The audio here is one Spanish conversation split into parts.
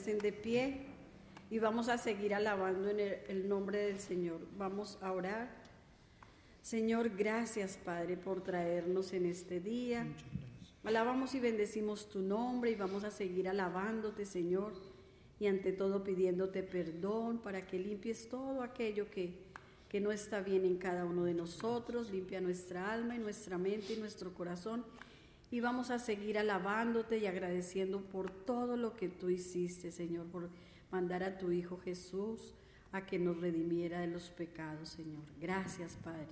ponerse de pie y vamos a seguir alabando en el, el nombre del Señor. Vamos a orar. Señor, gracias Padre por traernos en este día. Alabamos y bendecimos tu nombre y vamos a seguir alabándote, Señor, y ante todo pidiéndote perdón para que limpies todo aquello que, que no está bien en cada uno de nosotros, limpia nuestra alma y nuestra mente y nuestro corazón. Y vamos a seguir alabándote y agradeciendo por todo lo que tú hiciste, Señor, por mandar a tu Hijo Jesús a que nos redimiera de los pecados, Señor. Gracias, Padre.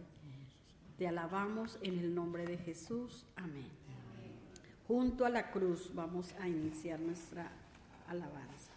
Te alabamos en el nombre de Jesús. Amén. Junto a la cruz vamos a iniciar nuestra alabanza.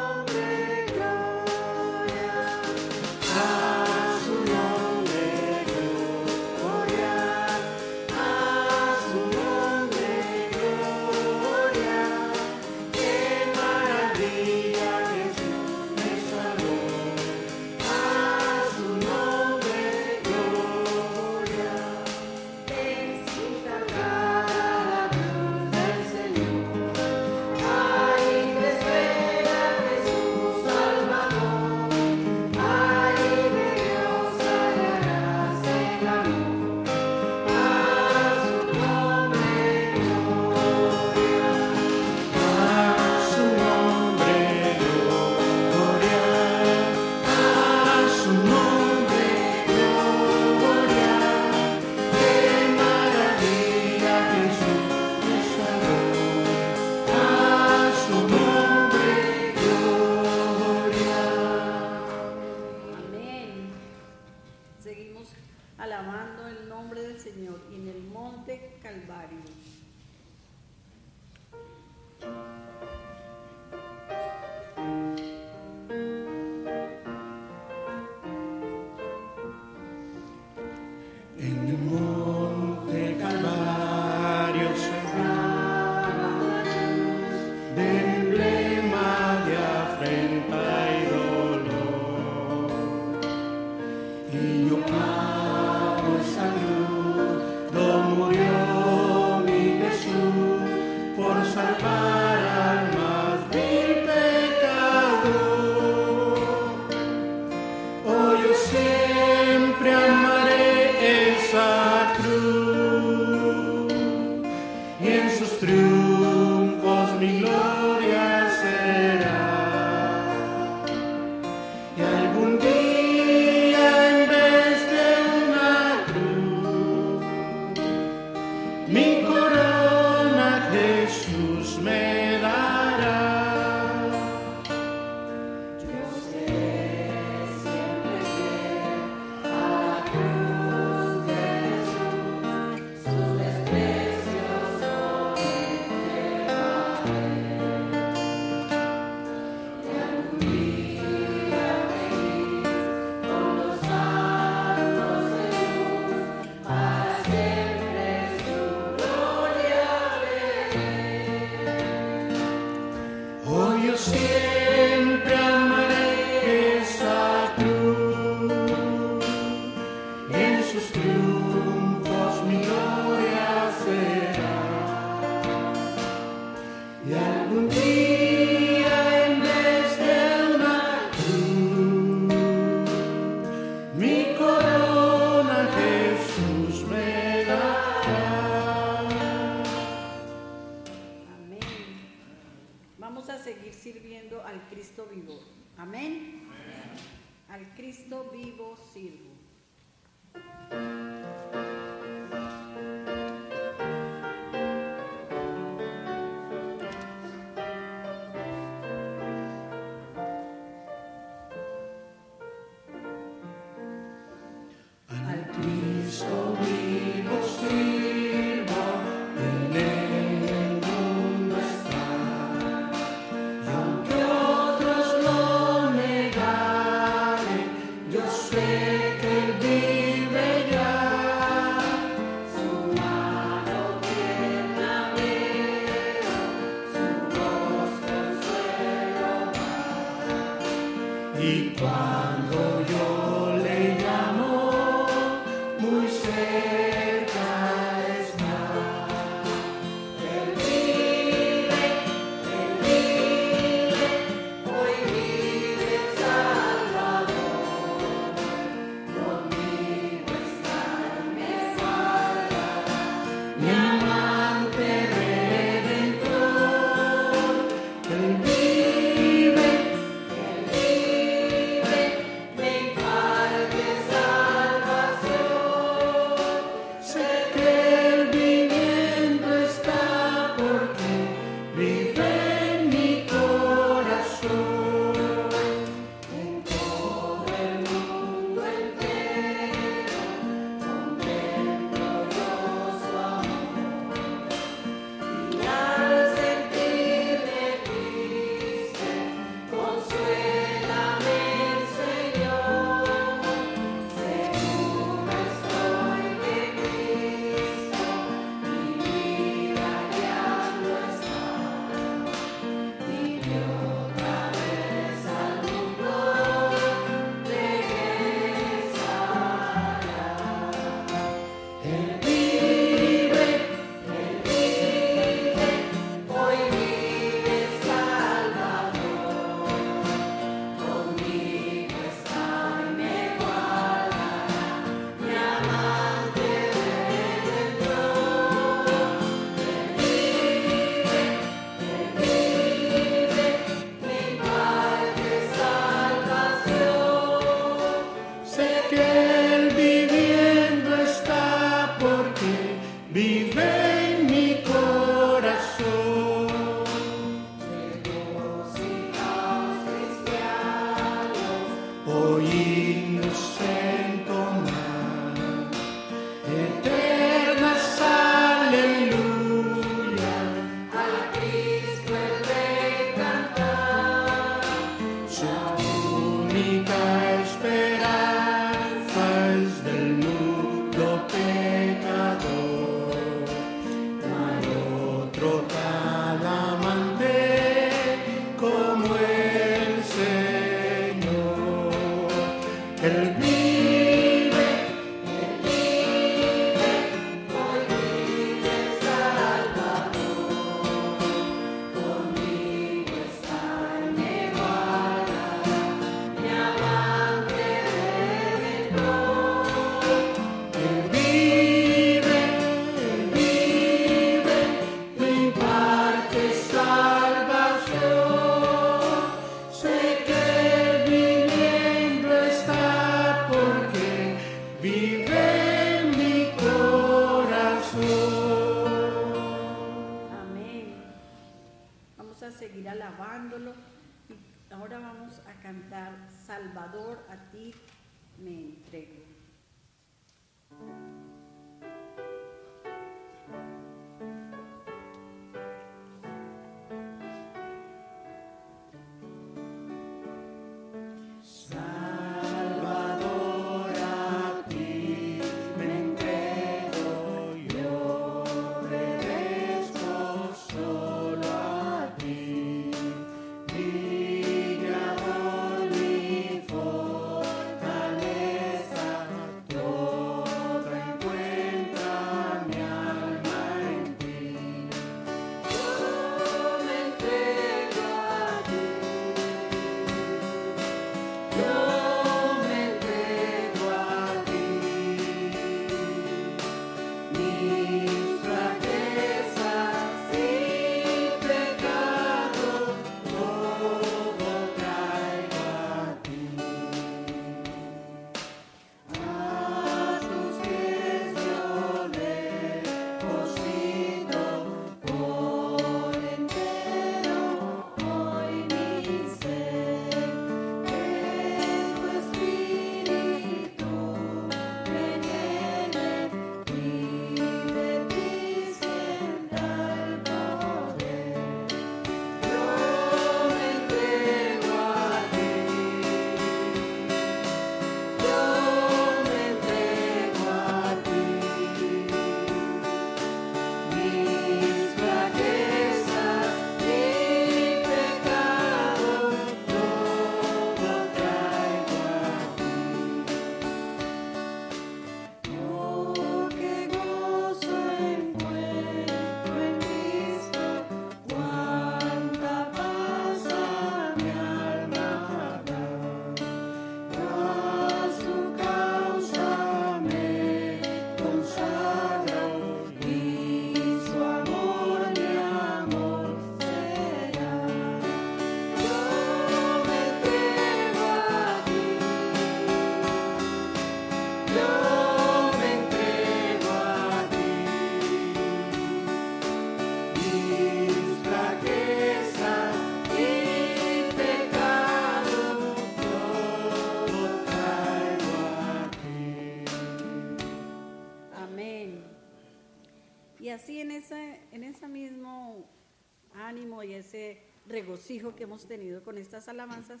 Regocijo que hemos tenido con estas alabanzas,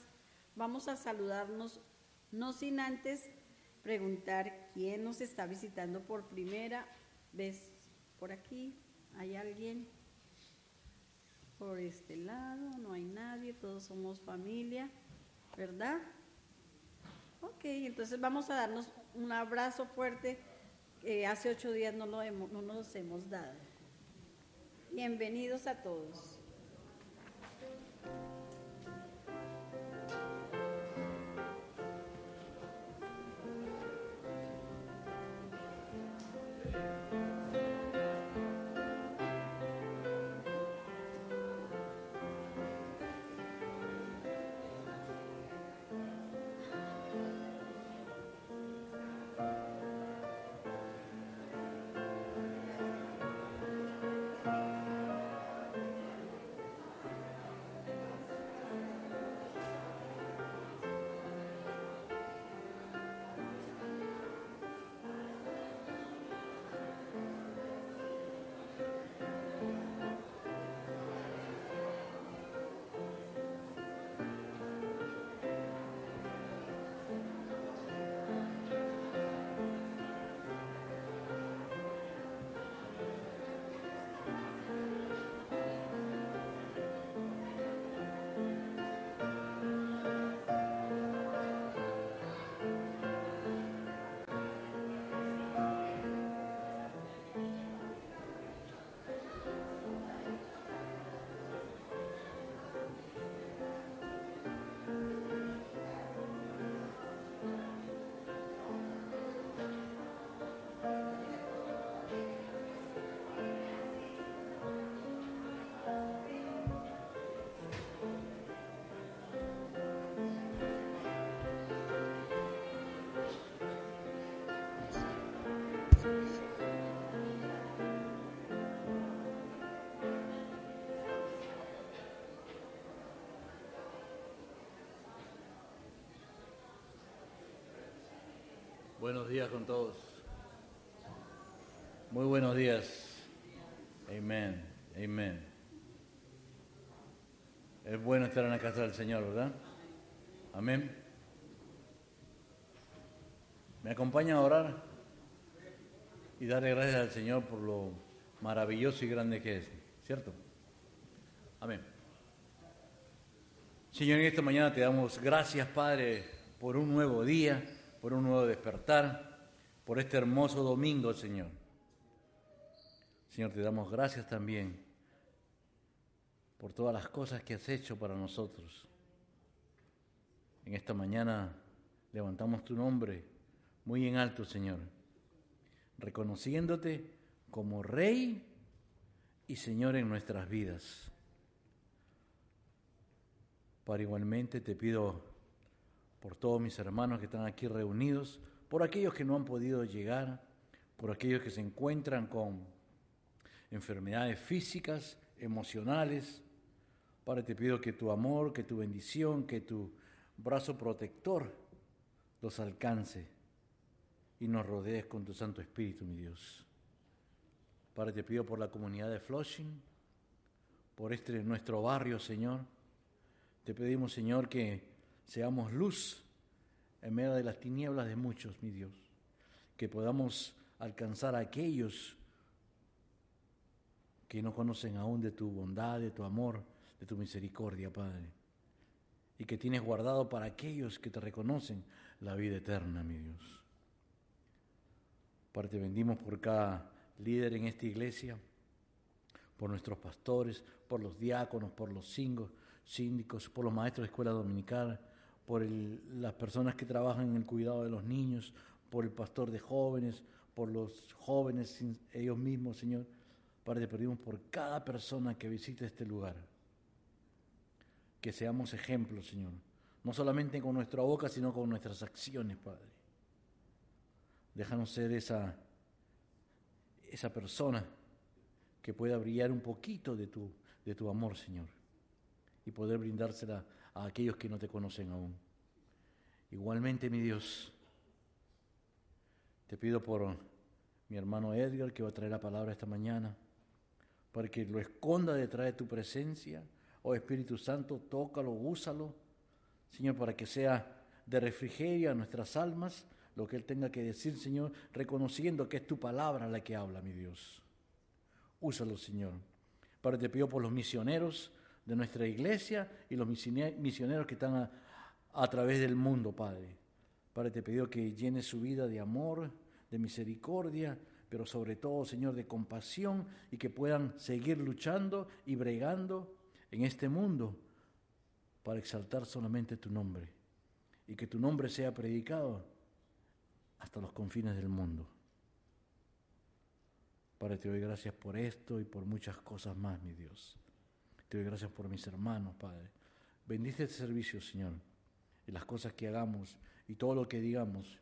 vamos a saludarnos, no sin antes preguntar quién nos está visitando por primera vez por aquí. ¿Hay alguien? Por este lado, no hay nadie, todos somos familia, ¿verdad? Ok, entonces vamos a darnos un abrazo fuerte hace ocho días no, lo hemos, no nos hemos dado. Bienvenidos a todos. Buenos días con todos. Muy buenos días. Amén. Amén. Es bueno estar en la casa del Señor, ¿verdad? Amén. ¿Me acompaña a orar? Y darle gracias al Señor por lo maravilloso y grande que es, ¿cierto? Amén. Señor, en esta mañana te damos gracias, Padre, por un nuevo día, por un nuevo despertar, por este hermoso domingo, Señor. Señor, te damos gracias también por todas las cosas que has hecho para nosotros. En esta mañana levantamos tu nombre muy en alto, Señor, reconociéndote como Rey y Señor en nuestras vidas. Para igualmente te pido por todos mis hermanos que están aquí reunidos, por aquellos que no han podido llegar, por aquellos que se encuentran con enfermedades físicas, emocionales. Padre, te pido que tu amor, que tu bendición, que tu brazo protector los alcance y nos rodees con tu Santo Espíritu, mi Dios. Padre, te pido por la comunidad de Flushing, por este nuestro barrio, Señor. Te pedimos, Señor, que seamos luz en medio de las tinieblas de muchos, mi Dios. Que podamos alcanzar a aquellos que no conocen aún de tu bondad, de tu amor, de tu misericordia, Padre. Y que tienes guardado para aquellos que te reconocen la vida eterna, mi Dios. Padre, te bendimos por cada líder en esta iglesia, por nuestros pastores, por los diáconos, por los síndicos, por los maestros de escuela dominical, por las personas que trabajan en el cuidado de los niños, por el pastor de jóvenes, por los jóvenes ellos mismos, Señor. Padre, te pedimos por cada persona que visite este lugar. Que seamos ejemplos, Señor. No solamente con nuestra boca, sino con nuestras acciones, Padre. Déjanos ser esa, esa persona que pueda brillar un poquito de tu, de tu amor, Señor. Y poder brindársela a aquellos que no te conocen aún. Igualmente, mi Dios, te pido por mi hermano Edgar, que va a traer la palabra esta mañana, para que lo esconda detrás de tu presencia. Oh Espíritu Santo, tócalo, úsalo, Señor, para que sea de refrigerio a nuestras almas lo que Él tenga que decir, Señor, reconociendo que es tu palabra la que habla, mi Dios. Úsalo, Señor. Padre, te pido por los misioneros de nuestra iglesia y los misioneros que están a, través del mundo, Padre. Padre, te pido que llenes su vida de amor, de misericordia, pero sobre todo, Señor, de compasión y que puedan seguir luchando y bregando en este mundo para exaltar solamente tu nombre y que tu nombre sea predicado hasta los confines del mundo. Padre, te doy gracias por esto y por muchas cosas más, mi Dios. Te doy gracias por mis hermanos, Padre. Bendice este servicio, Señor, y las cosas que hagamos y todo lo que digamos,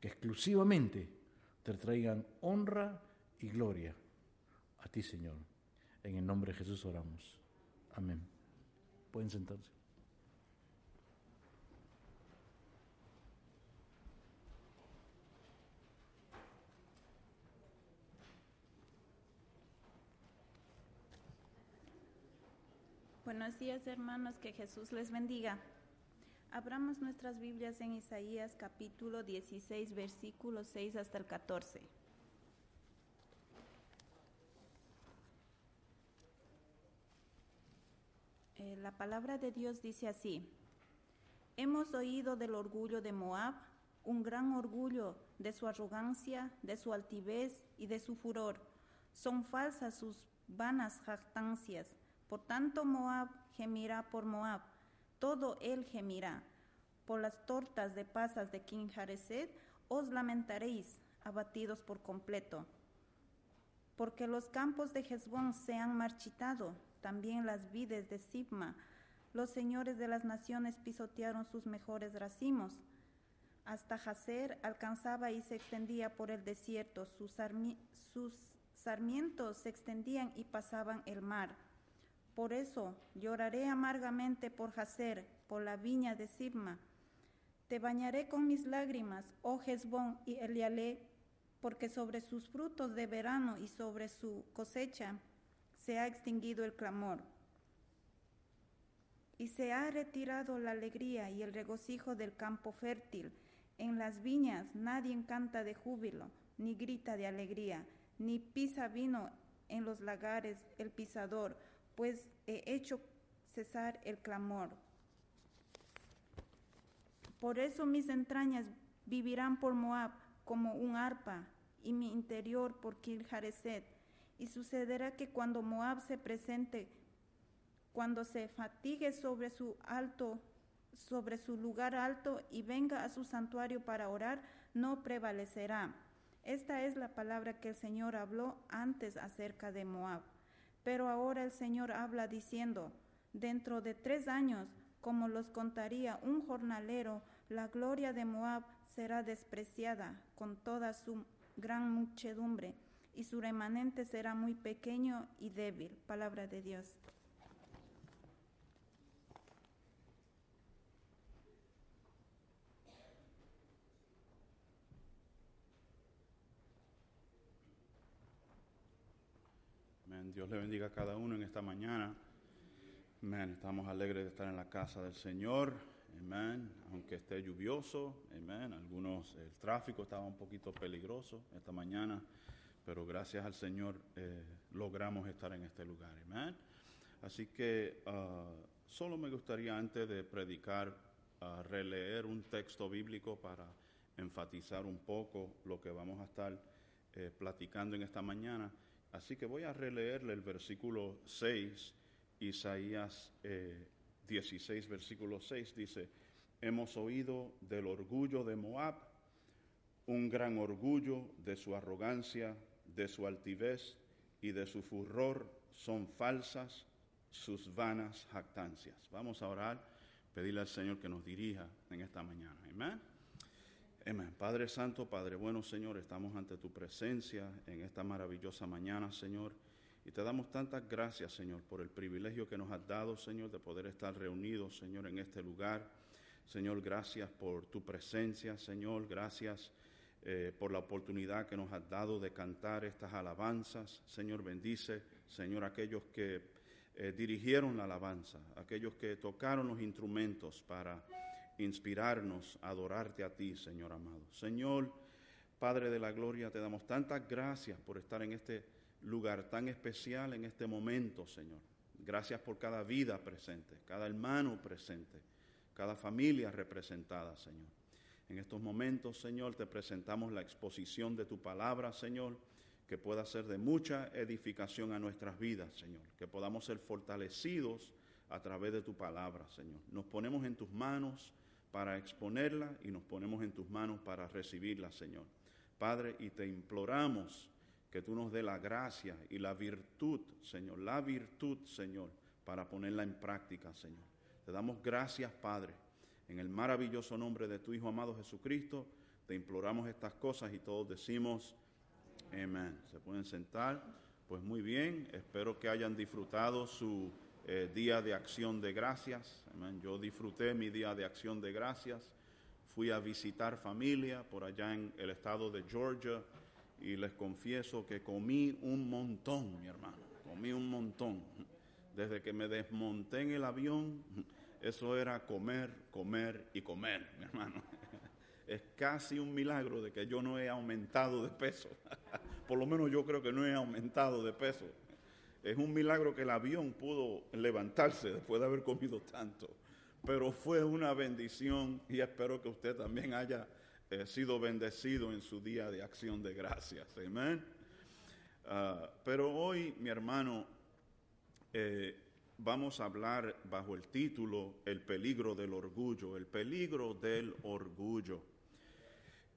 que exclusivamente te traigan honra y gloria a ti, Señor. En el nombre de Jesús oramos. Amén. Pueden sentarse. Buenos días hermanos, que Jesús les bendiga. Abramos nuestras Biblias en Isaías capítulo 16, versículos 6 hasta el 14. Eh, la palabra de Dios dice así, hemos oído del orgullo de Moab, un gran orgullo de su arrogancia, de su altivez y de su furor. Son falsas sus vanas jactancias. Por tanto, Moab gemirá por Moab, todo él gemirá. Por las tortas de pasas de Kinjareset os lamentaréis, abatidos por completo. Porque los campos de Hezbón se han marchitado, también las vides de Sibma. Los señores de las naciones pisotearon sus mejores racimos. Hasta Hazer alcanzaba y se extendía por el desierto, sus sarmientos se extendían y pasaban el mar. Por eso lloraré amargamente por Hazer, por la viña de Sibma. Te bañaré con mis lágrimas, oh Hezbón y Elialé, porque sobre sus frutos de verano y sobre su cosecha se ha extinguido el clamor. Y se ha retirado la alegría y el regocijo del campo fértil. En las viñas nadie canta de júbilo, ni grita de alegría, ni pisa vino en los lagares el pisador, pues he hecho cesar el clamor. Por eso mis entrañas vivirán por Moab como un arpa, y mi interior por Kir Y sucederá que cuando Moab se presente, cuando se fatigue sobre su alto, sobre su lugar alto y venga a su santuario para orar, no prevalecerá. Esta es la palabra que el Señor habló antes acerca de Moab. Pero ahora el Señor habla diciendo, dentro de tres años como los contaría un jornalero, la gloria de Moab será despreciada con toda su gran muchedumbre, y su remanente será muy pequeño y débil. Palabra de Dios. Dios le bendiga a cada uno en esta mañana. Amén. Estamos alegres de estar en la casa del Señor. Amén. Aunque esté lluvioso. Amén. Algunos, el tráfico estaba un poquito peligroso esta mañana. Pero gracias al Señor eh, logramos estar en este lugar. Amén. Así que ah, solo me gustaría antes de predicar ah, releer un texto bíblico para enfatizar un poco lo que vamos a estar eh, platicando en esta mañana. Así que voy a releerle el versículo 6, Isaías 16, eh, versículo 6, dice, hemos oído del orgullo de Moab, un gran orgullo de su arrogancia, de su altivez y de su furor son falsas sus vanas jactancias. Vamos a orar, pedirle al Señor que nos dirija en esta mañana. Amén. Amén. Padre Santo, Padre bueno, Señor, estamos ante tu presencia en esta maravillosa mañana, Señor. Y te damos tantas gracias, Señor, por el privilegio que nos has dado, Señor, de poder estar reunidos, Señor, en este lugar. Señor, gracias por tu presencia, Señor. Gracias eh, por la oportunidad que nos has dado de cantar estas alabanzas. Señor, bendice, Señor, aquellos que eh, dirigieron la alabanza, aquellos que tocaron los instrumentos para inspirarnos a adorarte a ti, Señor amado. Señor, Padre de la Gloria, te damos tantas gracias por estar en este lugar tan especial, en este momento, Señor. Gracias por cada vida presente, cada hermano presente, cada familia representada, Señor. En estos momentos, Señor, te presentamos la exposición de tu palabra, Señor, que pueda ser de mucha edificación a nuestras vidas, Señor, que podamos ser fortalecidos a través de tu palabra, Señor. Nos ponemos en tus manos para exponerla y nos ponemos en tus manos para recibirla, Señor. Padre, y te imploramos que tú nos dé la gracia y la virtud, Señor, la virtud, Señor, para ponerla en práctica, Señor. Te damos gracias, Padre, en el maravilloso nombre de tu Hijo amado Jesucristo. Te imploramos estas cosas y todos decimos, amén. Se pueden sentar. Pues muy bien, espero que hayan disfrutado su eh, día de acción de gracias. Yo disfruté mi día de acción de gracias. Fui a visitar familia por allá en el estado de Georgia y les confieso que comí un montón, mi hermano. Comí un montón. Desde que me desmonté en el avión, eso era comer, comer y comer, mi hermano. Es casi un milagro de que yo no he aumentado de peso. Por lo menos yo creo que no he aumentado de peso. Es un milagro que el avión pudo levantarse después de haber comido tanto. Pero fue una bendición y espero que usted también haya eh, sido bendecido en su día de acción de gracias. Amén. Ah, pero hoy, mi hermano, eh, vamos a hablar bajo el título El peligro del orgullo, el peligro del orgullo.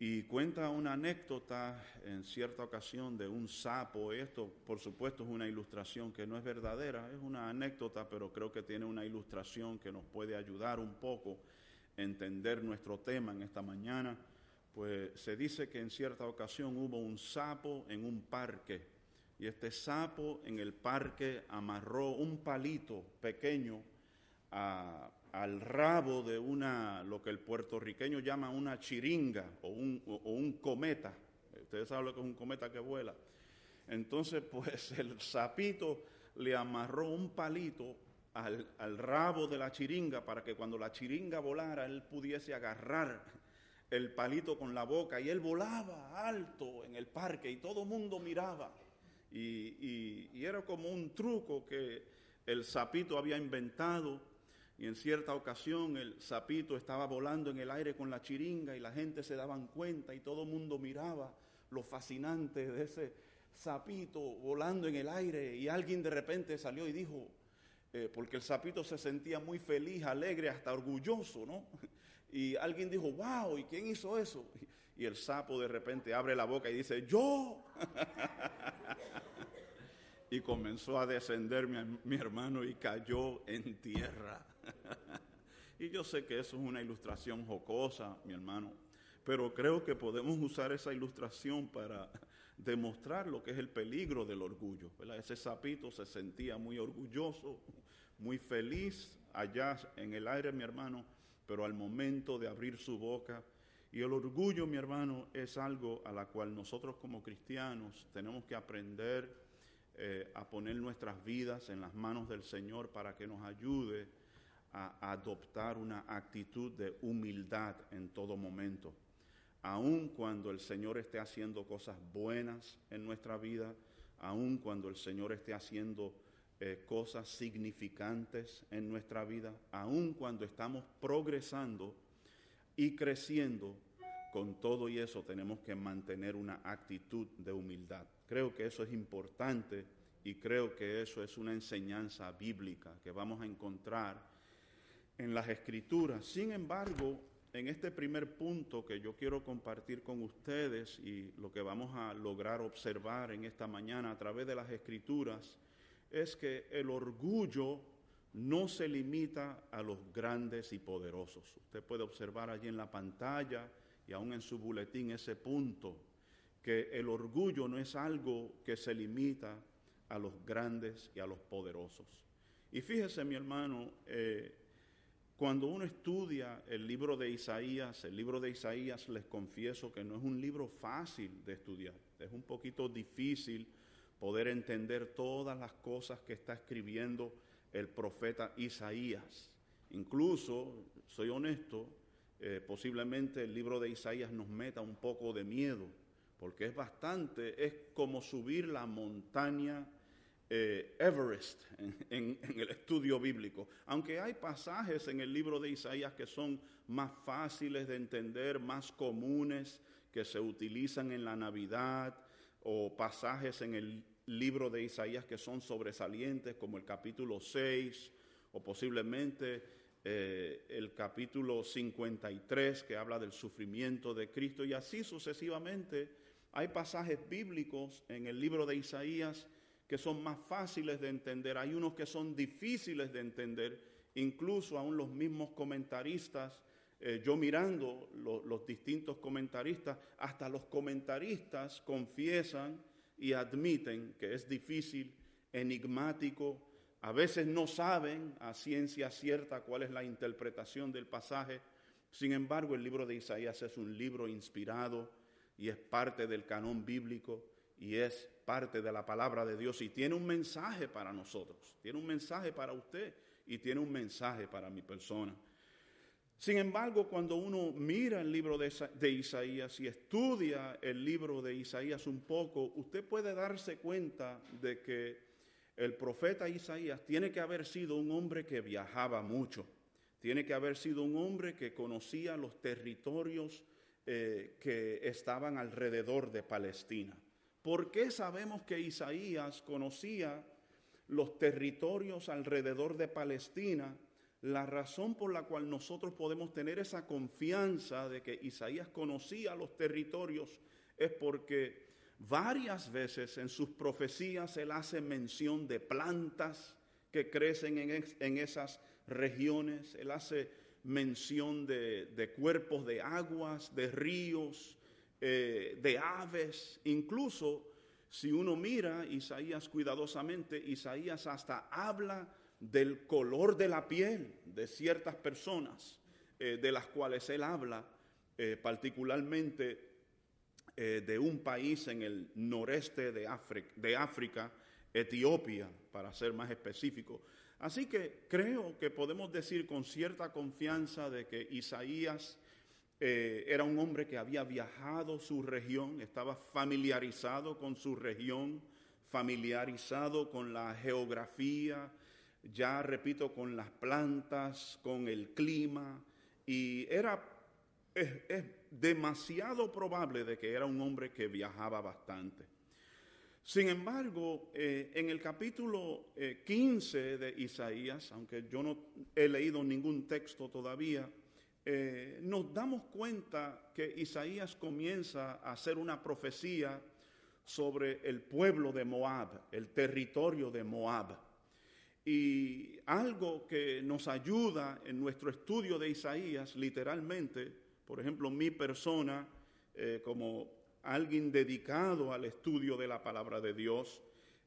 Y cuenta una anécdota en cierta ocasión de un sapo. Esto, por supuesto, es una ilustración que no es verdadera, es una anécdota, pero creo que tiene una ilustración que nos puede ayudar un poco a entender nuestro tema en esta mañana. Pues se dice que en cierta ocasión hubo un sapo en un parque y este sapo en el parque amarró un palito pequeño a al rabo de una, lo que el puertorriqueño llama una chiringa o un, o- un cometa. Ustedes saben lo que es un cometa que vuela. Entonces, pues el sapito le amarró un palito al, al rabo de la chiringa para que cuando la chiringa volara él pudiese agarrar el palito con la boca y él volaba alto en el parque y todo el mundo miraba. Y, y- y era como un truco que el sapito había inventado y en cierta ocasión el sapito estaba volando en el aire con la chiringa y la gente se daban cuenta y todo el mundo miraba lo fascinante de ese sapito volando en el aire y alguien de repente salió y dijo, eh, porque el sapito se sentía muy feliz, alegre, hasta orgulloso, ¿no? Y alguien dijo, wow, ¿y quién hizo eso? Y el sapo de repente abre la boca y dice, yo. y comenzó a descender mi, mi hermano y cayó en tierra. y yo sé que eso es una ilustración jocosa, mi hermano, pero creo que podemos usar esa ilustración para demostrar lo que es el peligro del orgullo. ¿verdad? Ese sapito se sentía muy orgulloso, muy feliz allá en el aire, mi hermano, pero al momento de abrir su boca, y el orgullo, mi hermano, es algo a la cual nosotros como cristianos tenemos que aprender eh, a poner nuestras vidas en las manos del Señor para que nos ayude a, adoptar una actitud de humildad en todo momento. Aun cuando el Señor esté haciendo cosas buenas en nuestra vida, aun cuando el Señor esté haciendo eh, cosas significantes en nuestra vida, aun cuando estamos progresando y creciendo, con todo y eso tenemos que mantener una actitud de humildad. Creo que eso es importante y creo que eso es una enseñanza bíblica que vamos a encontrar en las escrituras. Sin embargo, en este primer punto que yo quiero compartir con ustedes y lo que vamos a lograr observar en esta mañana a través de las escrituras, es que el orgullo no se limita a los grandes y poderosos. Usted puede observar allí en la pantalla y aún en su boletín ese punto, que el orgullo no es algo que se limita a los grandes y a los poderosos. Y fíjese, mi hermano, eh, cuando uno estudia el libro de Isaías, el libro de Isaías les confieso que no es un libro fácil de estudiar, es un poquito difícil poder entender todas las cosas que está escribiendo el profeta Isaías. Incluso, soy honesto, eh, posiblemente el libro de Isaías nos meta un poco de miedo, porque es bastante, es como subir la montaña eh, Everest en, el estudio bíblico. Aunque hay pasajes en el libro de Isaías que son más fáciles de entender, más comunes, que se utilizan en la Navidad, o pasajes en el libro de Isaías que son sobresalientes, como el capítulo 6, o posiblemente eh, el capítulo 53 que habla del sufrimiento de Cristo y así sucesivamente. Hay pasajes bíblicos en el libro de Isaías que son más fáciles de entender, hay unos que son difíciles de entender, incluso aún los mismos comentaristas, eh, yo mirando lo- los distintos comentaristas, hasta los comentaristas confiesan y admiten que es difícil, enigmático, a veces no saben a ciencia cierta cuál es la interpretación del pasaje. Sin embargo, el libro de Isaías es un libro inspirado y es parte del canon bíblico y es parte de la palabra de Dios y tiene un mensaje para nosotros, tiene un mensaje para usted y tiene un mensaje para mi persona. Sin embargo, cuando uno mira el libro de, Isa- de Isaías y estudia el libro de Isaías un poco, usted puede darse cuenta de que el profeta Isaías tiene que haber sido un hombre que viajaba mucho, tiene que haber sido un hombre que conocía los territorios eh, que estaban alrededor de Palestina. ¿Por qué sabemos que Isaías conocía los territorios alrededor de Palestina? La razón por la cual nosotros podemos tener esa confianza de que Isaías conocía los territorios es porque varias veces en sus profecías él hace mención de plantas que crecen en, esas regiones, él hace mención de cuerpos de aguas, de ríos, eh, de aves, incluso si uno mira Isaías cuidadosamente, Isaías hasta habla del color de la piel de ciertas personas, eh, de las cuales él habla, eh, particularmente de un país en el noreste de África, Etiopía, para ser más específico. Así que creo que podemos decir con cierta confianza de que Isaías eh, era un hombre que había viajado su región, estaba familiarizado con su región, familiarizado con la geografía, ya repito, con las plantas, con el clima, y era es, demasiado probable de que era un hombre que viajaba bastante. Sin embargo, eh, en el capítulo eh, 15 de Isaías, aunque yo no he leído ningún texto todavía, eh, nos damos cuenta que Isaías comienza a hacer una profecía sobre el pueblo de Moab, el territorio de Moab. Y algo que nos ayuda en nuestro estudio de Isaías, literalmente, por ejemplo, mi persona, eh, como alguien dedicado al estudio de la palabra de Dios,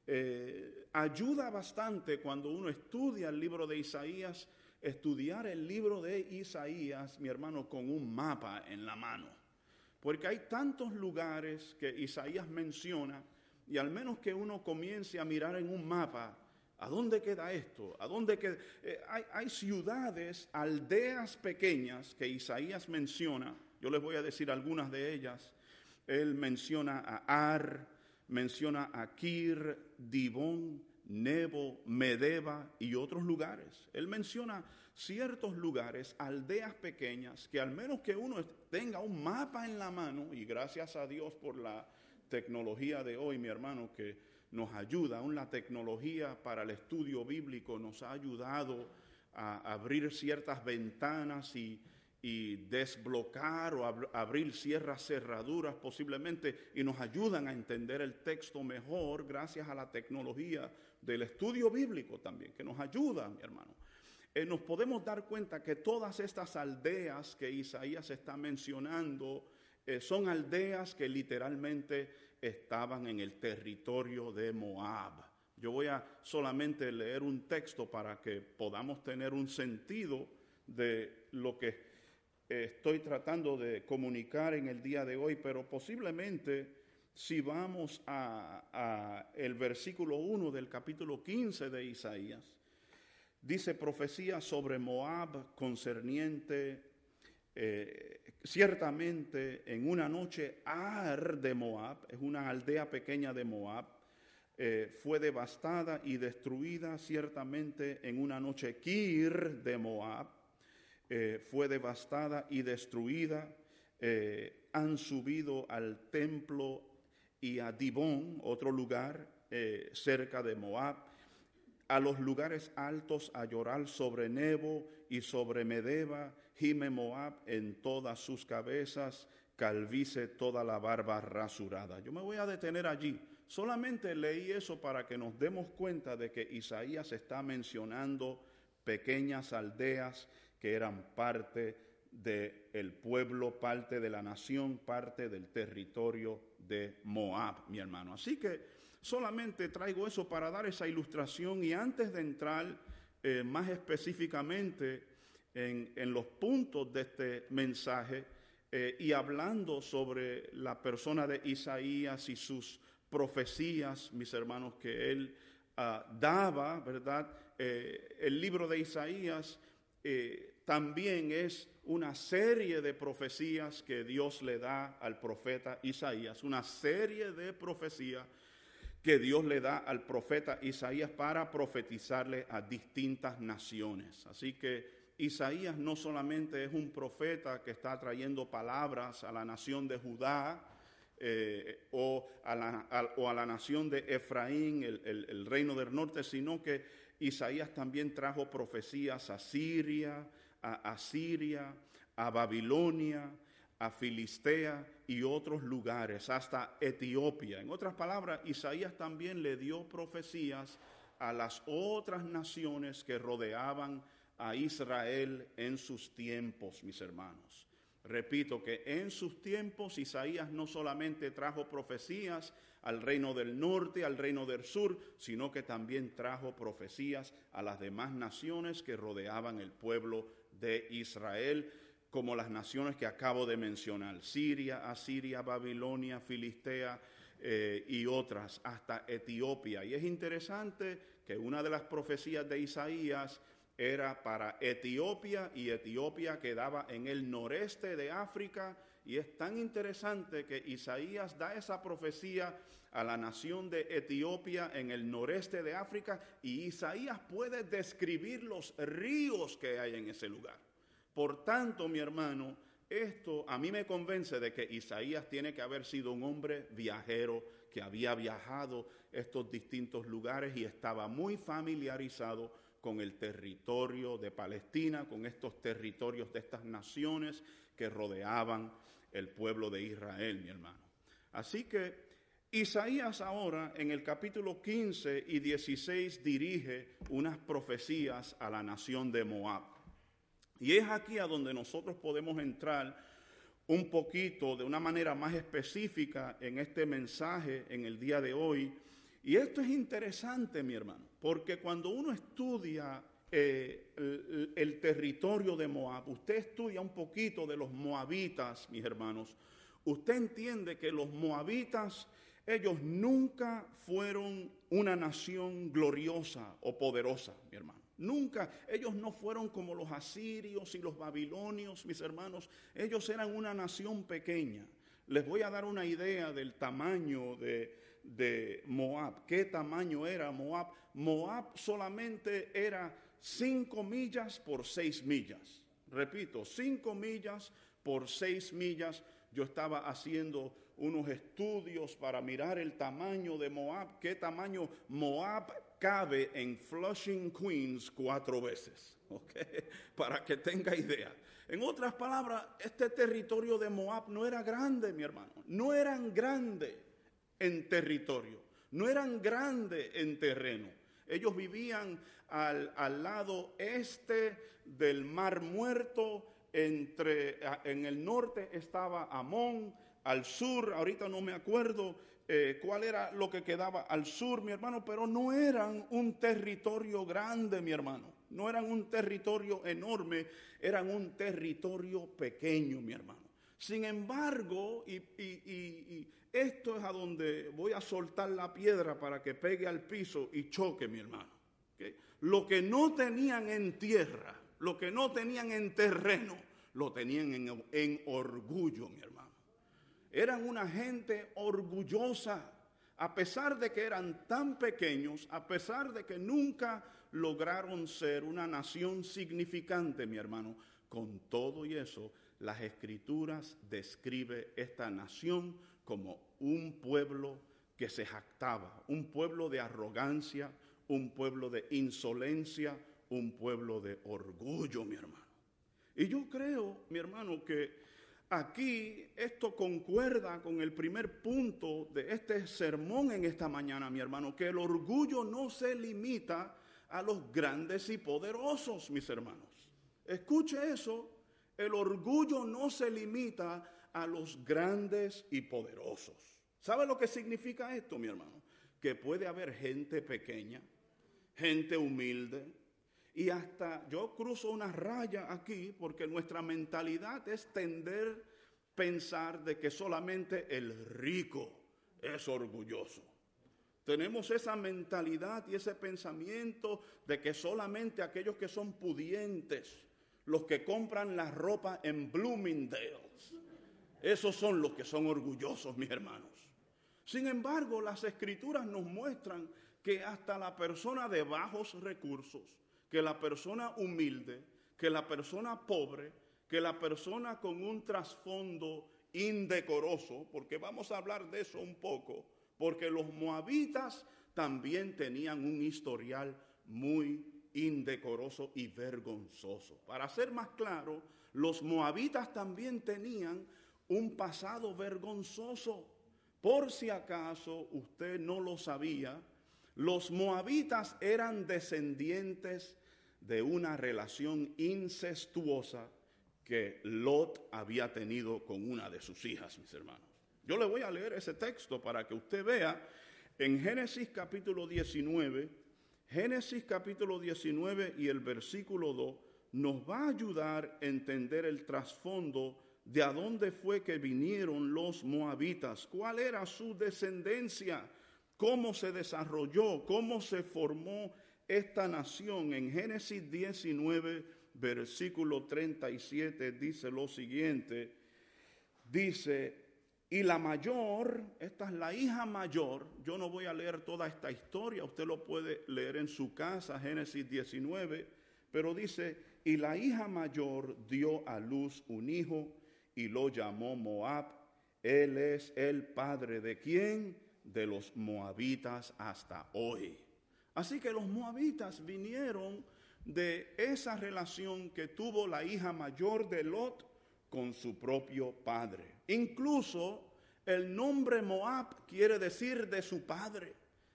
eh, ayuda bastante cuando uno estudia el libro de Isaías, estudiar el libro de Isaías, mi hermano, con un mapa en la mano. Porque hay tantos lugares que Isaías menciona y al menos que uno comience a mirar en un mapa, ¿a dónde queda esto? ¿A dónde? Eh, hay, hay ciudades, aldeas pequeñas que Isaías menciona, yo les voy a decir algunas de ellas, él menciona a Ar, menciona a Kir, Dibón, Nebo, Medeba y otros lugares. Él menciona ciertos lugares, aldeas pequeñas, que al menos que uno tenga un mapa en la mano, y gracias a Dios por la tecnología de hoy, mi hermano, que nos ayuda, aún la tecnología para el estudio bíblico nos ha ayudado a abrir ciertas ventanas y y desbloquear o ab abrir ciertas cerraduras posiblemente y nos ayudan a entender el texto mejor gracias a la tecnología del estudio bíblico también, que nos ayuda, mi hermano. Eh, nos podemos dar cuenta que todas estas aldeas que Isaías está mencionando eh, son aldeas que literalmente estaban en el territorio de Moab. Yo voy a solamente leer un texto para que podamos tener un sentido de lo que estoy tratando de comunicar en el día de hoy, pero posiblemente si vamos a, el versículo 1 del capítulo 15 de Isaías, dice profecía sobre Moab concerniente, eh, ciertamente en una noche Ar de Moab, es una aldea pequeña de Moab, eh, fue devastada y destruida ciertamente en una noche Kir de Moab, eh, fue devastada y destruida. Han subido al templo y a Dibón, otro lugar eh, cerca de Moab, a los lugares altos a llorar sobre Nebo y sobre Medeba, gime Moab en todas sus cabezas, calvice toda la barba rasurada. Yo me voy a detener allí. Solamente leí eso para que nos demos cuenta de que Isaías está mencionando pequeñas aldeas que eran parte del pueblo, parte de la nación, parte del territorio de Moab, mi hermano. Así que solamente traigo eso para dar esa ilustración y antes de entrar eh, más específicamente en, en, los puntos de este mensaje eh, y hablando sobre la persona de Isaías y sus profecías, mis hermanos, que él uh, daba, ¿verdad? Eh, el libro de Isaías también es una serie de profecías que Dios le da al profeta Isaías, una serie de profecías que Dios le da al profeta Isaías para profetizarle a distintas naciones. Así que Isaías no solamente es un profeta que está trayendo palabras a la nación de Judá, eh, o, a la, o, a la, nación de Efraín, el, el reino del norte, sino que Isaías también trajo profecías a Siria, a Asiria, a Babilonia, a Filistea y otros lugares, hasta Etiopía. En otras palabras, Isaías también le dio profecías a las otras naciones que rodeaban a Israel en sus tiempos, mis hermanos. Repito que en sus tiempos Isaías no solamente trajo profecías al reino del norte, al reino del sur, sino que también trajo profecías a las demás naciones que rodeaban el pueblo de Israel, como las naciones que acabo de mencionar, Siria, Asiria, Babilonia, Filistea eh, y otras, hasta Etiopía. Y es interesante que una de las profecías de Isaías era para Etiopía y Etiopía quedaba en el noreste de África y es tan interesante que Isaías da esa profecía a la nación de Etiopía en el noreste de África y Isaías puede describir los ríos que hay en ese lugar. Por tanto, mi hermano, esto a mí me convence de que Isaías tiene que haber sido un hombre viajero que había viajado estos distintos lugares y estaba muy familiarizado con el territorio de Palestina, con estos territorios de estas naciones que rodeaban el pueblo de Israel, mi hermano. Así que Isaías ahora en el capítulo 15 y 16 dirige unas profecías a la nación de Moab. Y es aquí a donde nosotros podemos entrar un poquito, de una manera más específica, en este mensaje en el día de hoy. Y esto es interesante, mi hermano, porque cuando uno estudia eh, el, el, territorio de Moab, usted estudia un poquito de los moabitas, mis hermanos, usted entiende que los moabitas, ellos nunca fueron una nación gloriosa o poderosa, mi hermano. Nunca, ellos no fueron como los asirios y los babilonios, mis hermanos. Ellos eran una nación pequeña. Les voy a dar una idea del tamaño de, de Moab. ¿Qué tamaño era Moab? Moab solamente era cinco millas por seis millas. Repito, cinco millas por seis millas. Yo estaba haciendo unos estudios para mirar el tamaño de Moab. ¿Qué tamaño Moab cabe en Flushing, Queens cuatro veces? ¿okay? Para que tenga idea. En otras palabras, este territorio de Moab no era grande, mi hermano. No eran grandes en territorio, no eran grandes en terreno. Ellos vivían al, al, lado este del Mar Muerto, entre, en el norte estaba Amón, al sur, ahorita no me acuerdo eh, cuál era lo que quedaba al sur, mi hermano, pero no eran un territorio grande, mi hermano, no eran un territorio enorme, eran un territorio pequeño, mi hermano. Sin embargo, y, esto es a donde voy a soltar la piedra para que pegue al piso y choque, mi hermano. Lo que no tenían en tierra, lo que no tenían en terreno, lo tenían en, en orgullo, mi hermano. Eran una gente orgullosa, a pesar de que eran tan pequeños, a pesar de que nunca lograron ser una nación significante, mi hermano. Con todo y eso, las escrituras describe esta nación como un pueblo que se jactaba, un pueblo de arrogancia, un pueblo de insolencia, un pueblo de orgullo, mi hermano. Y yo creo, mi hermano, que aquí esto concuerda con el primer punto de este sermón en esta mañana, mi hermano, que el orgullo no se limita a los grandes y poderosos, mis hermanos. Escuche eso, el orgullo no se limita a los grandes y poderosos. ¿Sabe lo que significa esto, mi hermano? Que puede haber gente pequeña, gente humilde, y hasta yo cruzo una raya aquí porque nuestra mentalidad es tender pensar de que solamente el rico es orgulloso. Tenemos esa mentalidad y ese pensamiento de que solamente aquellos que son pudientes, los que compran la ropa en Bloomingdale's, esos son los que son orgullosos, mis hermanos. Sin embargo, las escrituras nos muestran que hasta la persona de bajos recursos, que la persona humilde, que la persona pobre, que la persona con un trasfondo indecoroso, porque vamos a hablar de eso un poco, porque los moabitas también tenían un historial muy indecoroso y vergonzoso. Para ser más claro, los moabitas también tenían un pasado vergonzoso. Por si acaso usted no lo sabía, los moabitas eran descendientes de una relación incestuosa que Lot había tenido con una de sus hijas, mis hermanos. Yo le voy a leer ese texto para que usted vea en Génesis capítulo 19, Génesis capítulo 19 y el versículo 2 nos va a ayudar a entender el trasfondo de a dónde fue que vinieron los moabitas, cuál era su descendencia, cómo se desarrolló, cómo se formó esta nación. En Génesis 19, versículo 37 dice lo siguiente, dice, y la mayor, esta es la hija mayor, yo no voy a leer toda esta historia, usted lo puede leer en su casa, Génesis 19, pero dice, y la hija mayor dio a luz un hijo y lo llamó Moab. Él es el padre de quién? De los moabitas hasta hoy. Así que los moabitas vinieron de esa relación que tuvo la hija mayor de Lot con su propio padre. Incluso el nombre Moab quiere decir de su padre.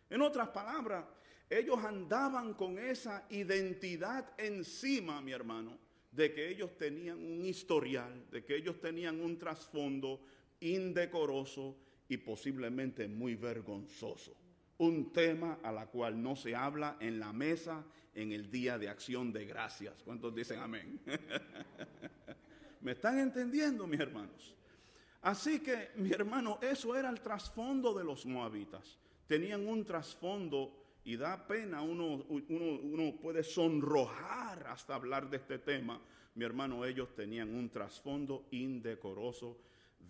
En otras palabras, ellos andaban con esa identidad encima, mi hermano, de que ellos tenían un historial, de que ellos tenían un trasfondo indecoroso y posiblemente muy vergonzoso. Un tema a la cual no se habla en la mesa en el día de acción de gracias. ¿Cuántos dicen amén? ¿Me están entendiendo, mis hermanos? Así que, mi hermano, eso era el trasfondo de los moabitas. Tenían un trasfondo y da pena, uno, uno, uno, puede sonrojar hasta hablar de este tema. Mi hermano, ellos tenían un trasfondo indecoroso,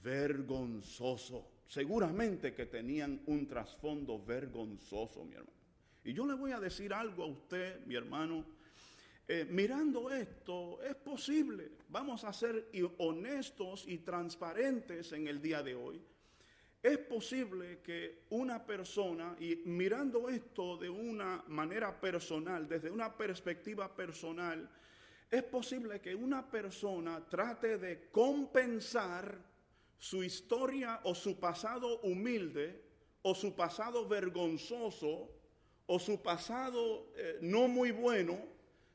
vergonzoso. Seguramente que tenían un trasfondo vergonzoso, mi hermano. Y yo le voy a decir algo a usted, mi hermano. Eh, mirando esto, es posible. Vamos a ser honestos y transparentes en el día de hoy. Es posible que una persona, y mirando esto de una manera personal, desde una perspectiva personal, es posible que una persona trate de compensar su historia o su pasado humilde o su pasado vergonzoso o su pasado eh, no muy bueno.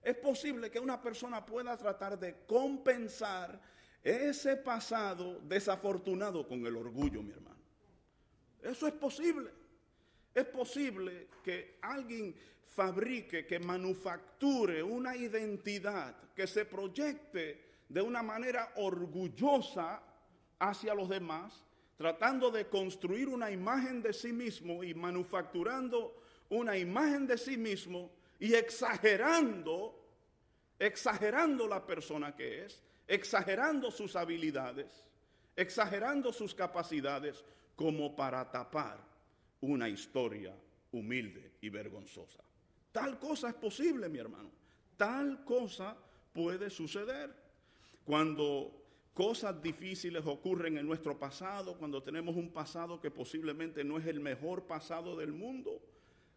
Es posible que una persona pueda tratar de compensar ese pasado desafortunado con el orgullo, mi hermano. Eso es posible. Es posible que alguien fabrique, que manufacture una identidad, que se proyecte de una manera orgullosa hacia los demás, tratando de construir una imagen de sí mismo y manufacturando una imagen de sí mismo y exagerando, exagerando la persona que es, exagerando sus habilidades, exagerando sus capacidades, como para tapar una historia humilde y vergonzosa. Tal cosa es posible, mi hermano. Tal cosa puede suceder. Cuando cosas difíciles ocurren en nuestro pasado, cuando tenemos un pasado que posiblemente no es el mejor pasado del mundo,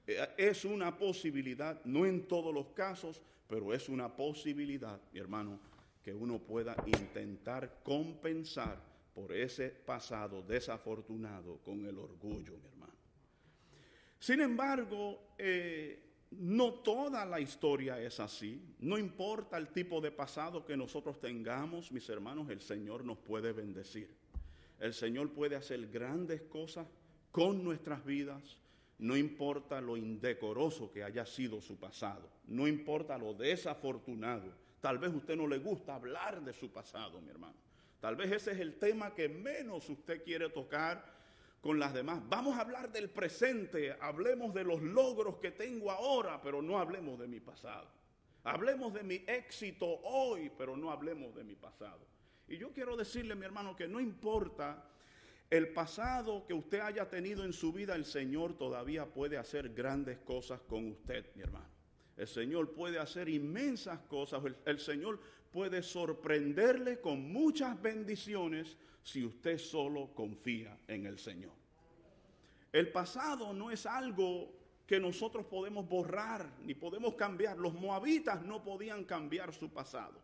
eh, es una posibilidad, no en todos los casos, pero es una posibilidad, mi hermano, que uno pueda intentar compensar por ese pasado desafortunado con el orgullo, mi hermano. Sin embargo, eh, no toda la historia es así. No importa el tipo de pasado que nosotros tengamos, mis hermanos, el Señor nos puede bendecir. El Señor puede hacer grandes cosas con nuestras vidas. No importa lo indecoroso que haya sido su pasado. No importa lo desafortunado. Tal vez usted no le gusta hablar de su pasado, mi hermano. Tal vez ese es el tema que menos usted quiere tocar con las demás. Vamos a hablar del presente, hablemos de los logros que tengo ahora, pero no hablemos de mi pasado. Hablemos de mi éxito hoy, pero no hablemos de mi pasado. Y yo quiero decirle, mi hermano, que no importa el pasado que usted haya tenido en su vida, el Señor todavía puede hacer grandes cosas con usted, mi hermano. El Señor puede hacer inmensas cosas. El, el Señor puede sorprenderle con muchas bendiciones si usted solo confía en el Señor. El pasado no es algo que nosotros podemos borrar ni podemos cambiar. Los moabitas no podían cambiar su pasado.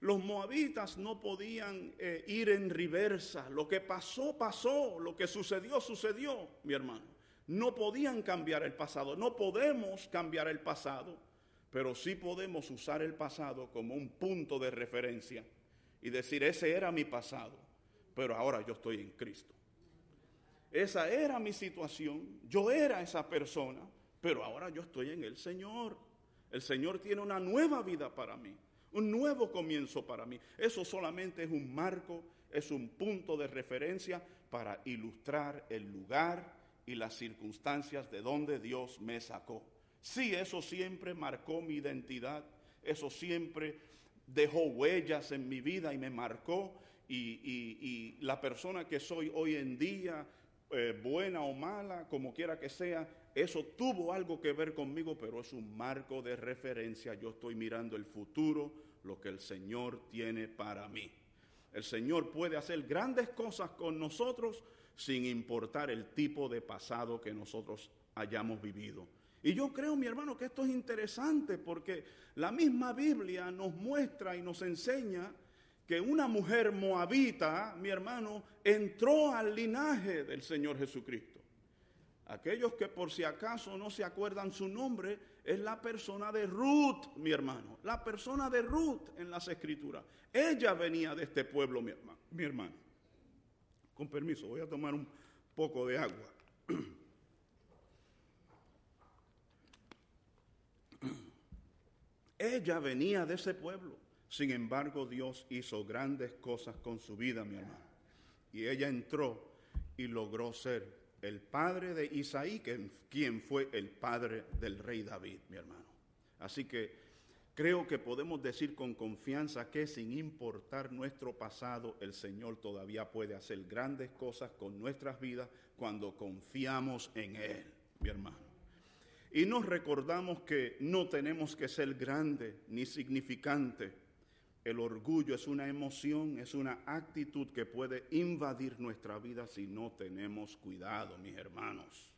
Los moabitas no podían eh, ir en reversa. Lo que pasó, pasó. Lo que sucedió, sucedió, mi hermano. No podían cambiar el pasado. No podemos cambiar el pasado pero sí podemos usar el pasado como un punto de referencia y decir, ese era mi pasado, pero ahora yo estoy en Cristo. Esa era mi situación, yo era esa persona, pero ahora yo estoy en el Señor. El Señor tiene una nueva vida para mí, un nuevo comienzo para mí. Eso solamente es un marco, es un punto de referencia para ilustrar el lugar y las circunstancias de donde Dios me sacó. Sí, eso siempre marcó mi identidad, eso siempre dejó huellas en mi vida y me marcó. Y, la persona que soy hoy en día, eh, buena o mala, como quiera que sea, eso tuvo algo que ver conmigo, pero es un marco de referencia. Yo estoy mirando el futuro, lo que el Señor tiene para mí. El Señor puede hacer grandes cosas con nosotros sin importar el tipo de pasado que nosotros hayamos vivido. Y yo creo, mi hermano, que esto es interesante porque la misma Biblia nos muestra y nos enseña que una mujer moabita, mi hermano, entró al linaje del Señor Jesucristo. Aquellos que por si acaso no se acuerdan su nombre, es la persona de Ruth, mi hermano. La persona de Ruth en las escrituras. Ella venía de este pueblo, mi hermano. Con permiso, voy a tomar un poco de agua. Ella venía de ese pueblo. Sin embargo, Dios hizo grandes cosas con su vida, mi hermano. Y ella entró y logró ser el padre de Isaí, quien fue el padre del rey David, mi hermano. Así que creo que podemos decir con confianza que sin importar nuestro pasado, el Señor todavía puede hacer grandes cosas con nuestras vidas cuando confiamos en Él, mi hermano. Y nos recordamos que no tenemos que ser grandes ni significantes. El orgullo es una emoción, es una actitud que puede invadir nuestra vida si no tenemos cuidado, mis hermanos.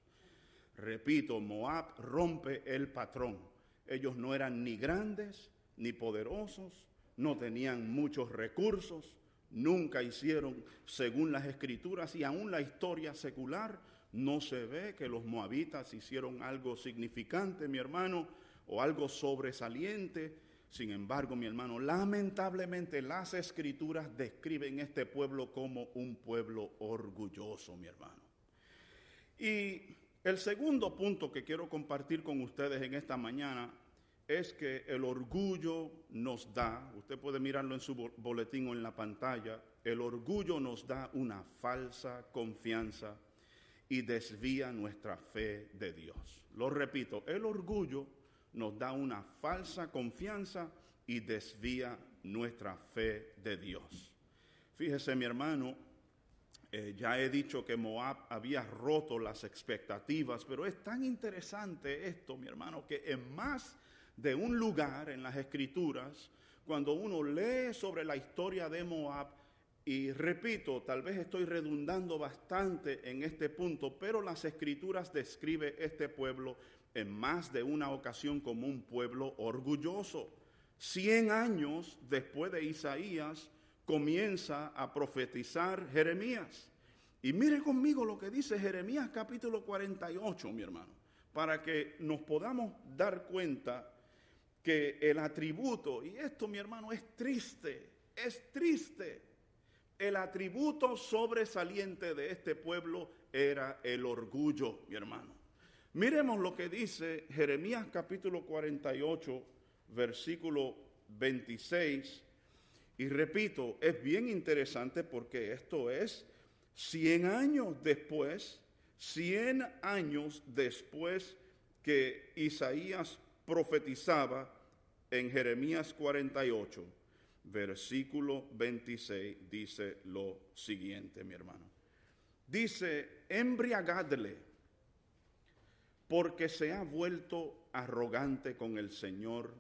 Repito, Moab rompe el patrón. Ellos no eran ni grandes ni poderosos, no tenían muchos recursos, nunca hicieron según las escrituras y aún la historia secular no se ve que los moabitas hicieron algo significante, mi hermano, o algo sobresaliente. Sin embargo, mi hermano, lamentablemente las escrituras describen este pueblo como un pueblo orgulloso, mi hermano. Y el segundo punto que quiero compartir con ustedes en esta mañana es que el orgullo nos da, usted puede mirarlo en su boletín o en la pantalla, el orgullo nos da una falsa confianza y desvía nuestra fe de Dios. Lo repito, el orgullo nos da una falsa confianza y desvía nuestra fe de Dios. Fíjese mi hermano, eh, ya he dicho que Moab había roto las expectativas, pero es tan interesante esto, mi hermano, que en más de un lugar en las escrituras, cuando uno lee sobre la historia de Moab, y repito, tal vez estoy redundando bastante en este punto, pero las escrituras describe este pueblo en más de una ocasión como un pueblo orgulloso. Cien años después de Isaías comienza a profetizar Jeremías. Y mire conmigo lo que dice Jeremías capítulo 48, mi hermano, para que nos podamos dar cuenta que el atributo, y esto mi hermano es triste, es triste el atributo sobresaliente de este pueblo era el orgullo, mi hermano. Miremos lo que dice Jeremías capítulo 48, versículo 26. Y repito, es bien interesante porque esto es 100 años después, 100 años después que Isaías profetizaba en Jeremías 48 versículo 26 dice lo siguiente, mi hermano. Dice, embriagadle, porque se ha vuelto arrogante con el Señor.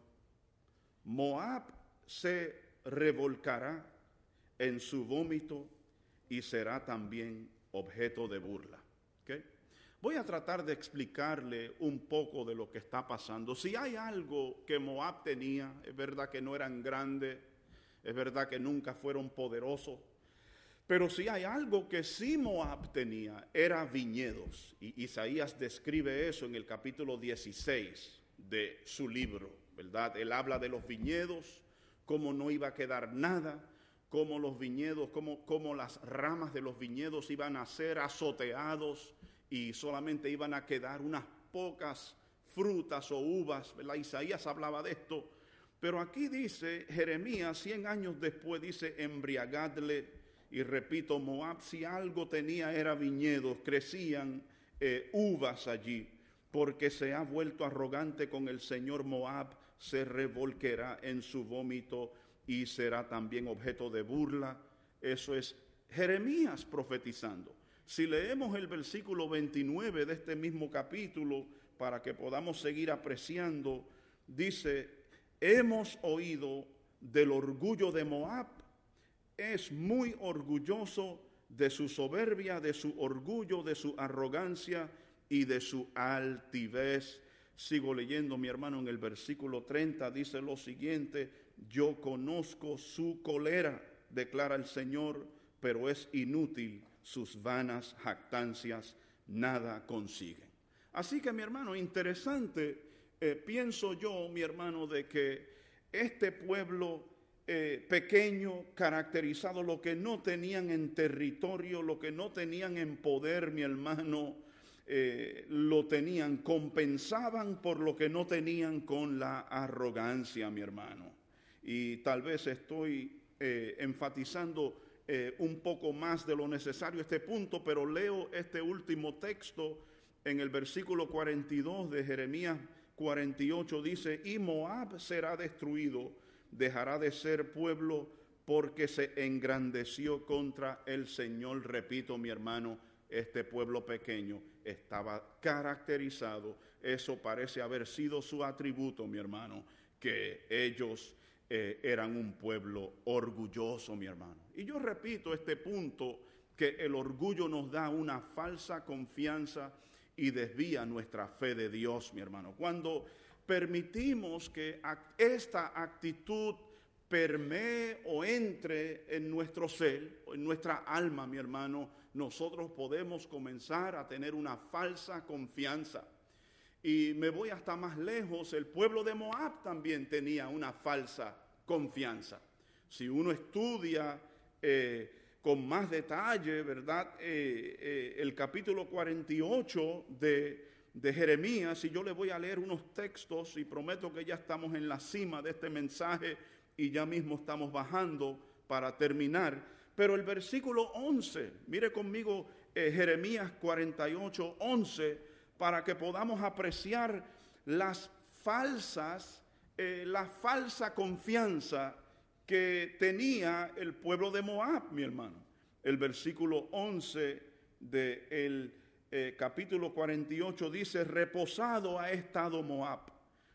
Moab se revolcará en su vómito y será también objeto de burla. Voy a tratar de explicarle un poco de lo que está pasando. Si hay algo que Moab tenía, es verdad que no eran grandes, es verdad que nunca fueron poderosos. Pero si hay algo que sí Moab tenía, era viñedos. Y Isaías describe eso en el capítulo 16 de su libro, ¿verdad? Él habla de los viñedos, cómo no iba a quedar nada, cómo los viñedos, cómo, cómo las ramas de los viñedos iban a ser azoteados y solamente iban a quedar unas pocas frutas o uvas, ¿verdad? Isaías hablaba de esto, pero aquí dice Jeremías, 100 años después, dice, embriagadle, y repito, Moab si algo tenía era viñedos, crecían eh, uvas allí, porque se ha vuelto arrogante con el Señor Moab, se revolquerá en su vómito y será también objeto de burla. Eso es Jeremías profetizando. Si leemos el versículo 29 de este mismo capítulo, para que podamos seguir apreciando, dice, hemos oído del orgullo de Moab, es muy orgulloso de su soberbia, de su orgullo, de su arrogancia y de su altivez. Sigo leyendo, mi hermano, en el versículo 30 dice lo siguiente, yo conozco su cólera, declara el Señor, pero es inútil sus vanas jactancias, nada consiguen. Así que mi hermano, interesante, eh, pienso yo, mi hermano, de que este pueblo eh, pequeño, caracterizado, lo que no tenían en territorio, lo que no tenían en poder, mi hermano, eh, lo tenían, compensaban por lo que no tenían con la arrogancia, mi hermano. Y tal vez estoy enfatizando un poco más de lo necesario este punto, pero leo este último texto en el versículo 42 de Jeremías 48 dice, y Moab será destruido, dejará de ser pueblo porque se engrandeció contra el Señor. Repito, mi hermano, este pueblo pequeño estaba caracterizado, eso parece haber sido su atributo, mi hermano, que ellos eh, eran un pueblo orgulloso, mi hermano. Y yo repito este punto, que el orgullo nos da una falsa confianza y desvía nuestra fe de Dios, mi hermano. Cuando permitimos que esta actitud permee o entre en nuestro ser, en nuestra alma, mi hermano, nosotros podemos comenzar a tener una falsa confianza. Y me voy hasta más lejos, el pueblo de Moab también tenía una falsa confianza. Si uno estudia eh, con más detalle, ¿verdad? Eh, eh, el capítulo 48 de, de Jeremías, y yo le voy a leer unos textos y prometo que ya estamos en la cima de este mensaje y ya mismo estamos bajando para terminar. Pero el versículo 11, mire conmigo eh, Jeremías 48, 11, para que podamos apreciar las falsas, la falsa confianza que tenía el pueblo de Moab, mi hermano. El versículo 11 del de eh, capítulo 48 dice, reposado ha estado Moab,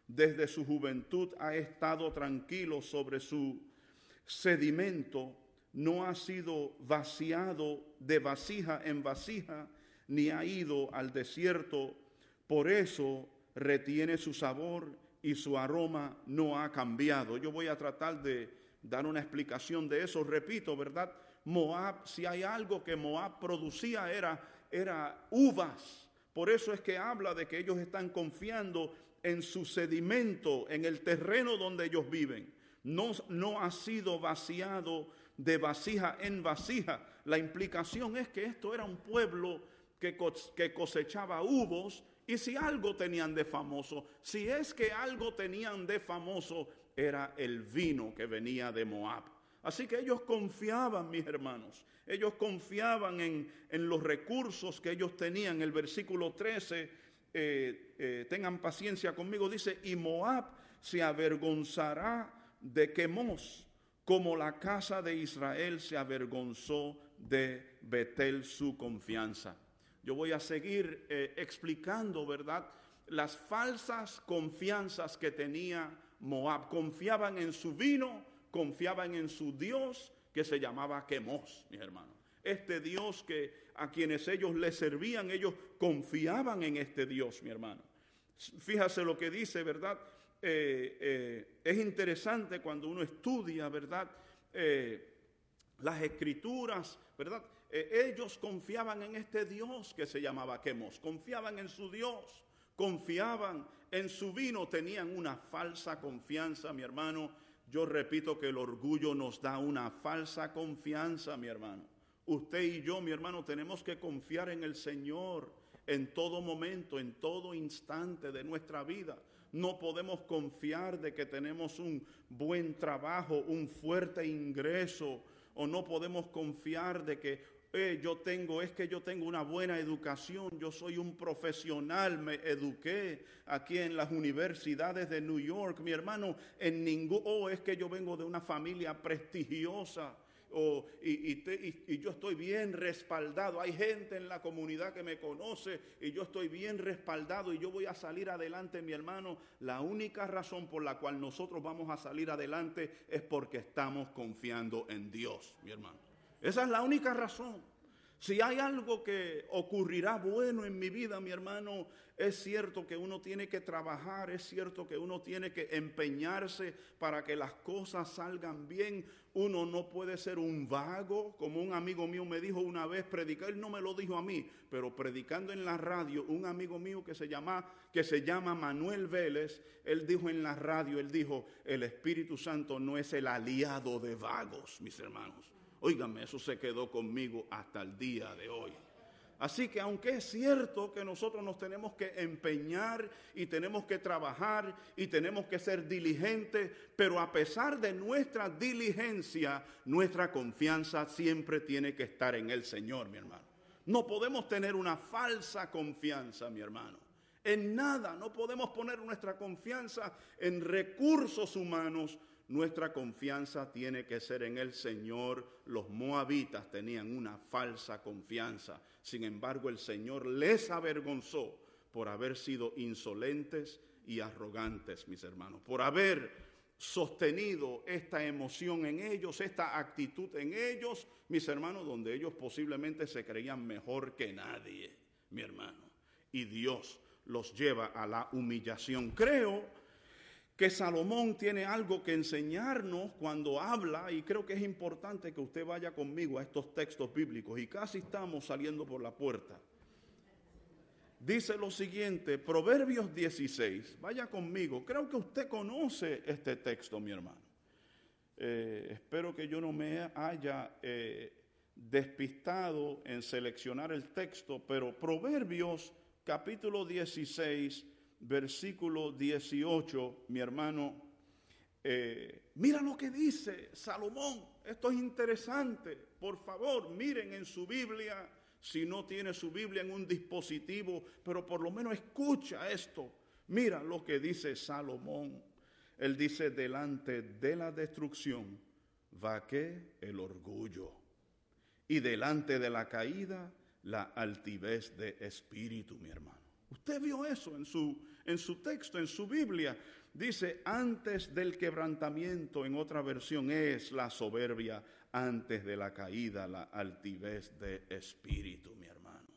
desde su juventud ha estado tranquilo sobre su sedimento, no ha sido vaciado de vasija en vasija, ni ha ido al desierto, por eso retiene su sabor y su aroma no ha cambiado. Yo voy a tratar de dar una explicación de eso. Repito, ¿verdad? Moab, si hay algo que Moab producía era, era uvas. Por eso es que habla de que ellos están confiando en su sedimento, en el terreno donde ellos viven. No, no ha sido vaciado de vasija en vasija. La implicación es que esto era un pueblo que, que cosechaba uvos y si algo tenían de famoso, si es que algo tenían de famoso, era el vino que venía de Moab. Así que ellos confiaban, mis hermanos, ellos confiaban en, los recursos que ellos tenían. El versículo 13, eh, eh, tengan paciencia conmigo, dice, y Moab se avergonzará de Quemos, como la casa de Israel se avergonzó de Betel su confianza. Yo voy a seguir eh, explicando, ¿verdad? Las falsas confianzas que tenía Moab. Confiaban en su vino, confiaban en su Dios que se llamaba Quemos, mis hermanos. Este Dios que a quienes ellos le servían, ellos confiaban en este Dios, mi hermano. Fíjase lo que dice, ¿verdad? Eh, eh, es interesante cuando uno estudia, ¿verdad? Eh, las escrituras, ¿verdad? ellos confiaban en este Dios que se llamaba Quemos, confiaban en su Dios, confiaban en su vino, tenían una falsa confianza, mi hermano. Yo repito que el orgullo nos da una falsa confianza, mi hermano. Usted y yo, mi hermano, tenemos que confiar en el Señor en todo momento, en todo instante de nuestra vida. No podemos confiar de que tenemos un buen trabajo, un fuerte ingreso, o no podemos confiar de que eh, yo tengo, es que yo tengo una buena educación, yo soy un profesional, me eduqué aquí en las universidades de New York, mi hermano, en ningún, oh, es que yo vengo de una familia prestigiosa. Y, y, y, yo estoy bien respaldado. Hay gente en la comunidad que me conoce y yo estoy bien respaldado y yo voy a salir adelante, mi hermano. La única razón por la cual nosotros vamos a salir adelante es porque estamos confiando en Dios, mi hermano. Esa es la única razón. Si hay algo que ocurrirá bueno en mi vida, mi hermano, es cierto que uno tiene que trabajar, es cierto que uno tiene que empeñarse para que las cosas salgan bien. Uno no puede ser un vago, como un amigo mío me dijo una vez, predicar, él no me lo dijo a mí, pero predicando en la radio, un amigo mío que se llama, que se llama Manuel Vélez, él dijo en la radio, él dijo, el Espíritu Santo no es el aliado de vagos, mis hermanos. Óigame, eso se quedó conmigo hasta el día de hoy. Así que aunque es cierto que nosotros nos tenemos que empeñar y tenemos que trabajar y tenemos que ser diligentes, pero a pesar de nuestra diligencia, nuestra confianza siempre tiene que estar en el Señor, mi hermano. No podemos tener una falsa confianza, mi hermano. En nada, no podemos poner nuestra confianza en recursos humanos nuestra confianza tiene que ser en el Señor. Los moabitas tenían una falsa confianza. Sin embargo, el Señor les avergonzó por haber sido insolentes y arrogantes, mis hermanos, por haber sostenido esta emoción en ellos, esta actitud en ellos, mis hermanos, donde ellos posiblemente se creían mejor que nadie, mi hermano. Y Dios los lleva a la humillación. Creo que Salomón tiene algo que enseñarnos cuando habla y creo que es importante que usted vaya conmigo a estos textos bíblicos y casi estamos saliendo por la puerta. Dice lo siguiente, Proverbios 16, vaya conmigo, creo que usted conoce este texto, mi hermano. Eh, espero que yo no me haya eh, despistado en seleccionar el texto, pero Proverbios capítulo 16, versículo 18, mi hermano, eh, mira lo que dice Salomón, esto es interesante, por favor, miren en su Biblia, si no tiene su Biblia en un dispositivo, pero por lo menos escucha esto, mira lo que dice Salomón, él dice, delante de la destrucción va que el orgullo, y delante de la caída la altivez de espíritu, mi hermano. Usted vio eso en su, en su texto, en su Biblia. Dice, antes del quebrantamiento, en otra versión, es la soberbia, antes de la caída, la altivez de espíritu, mi hermano.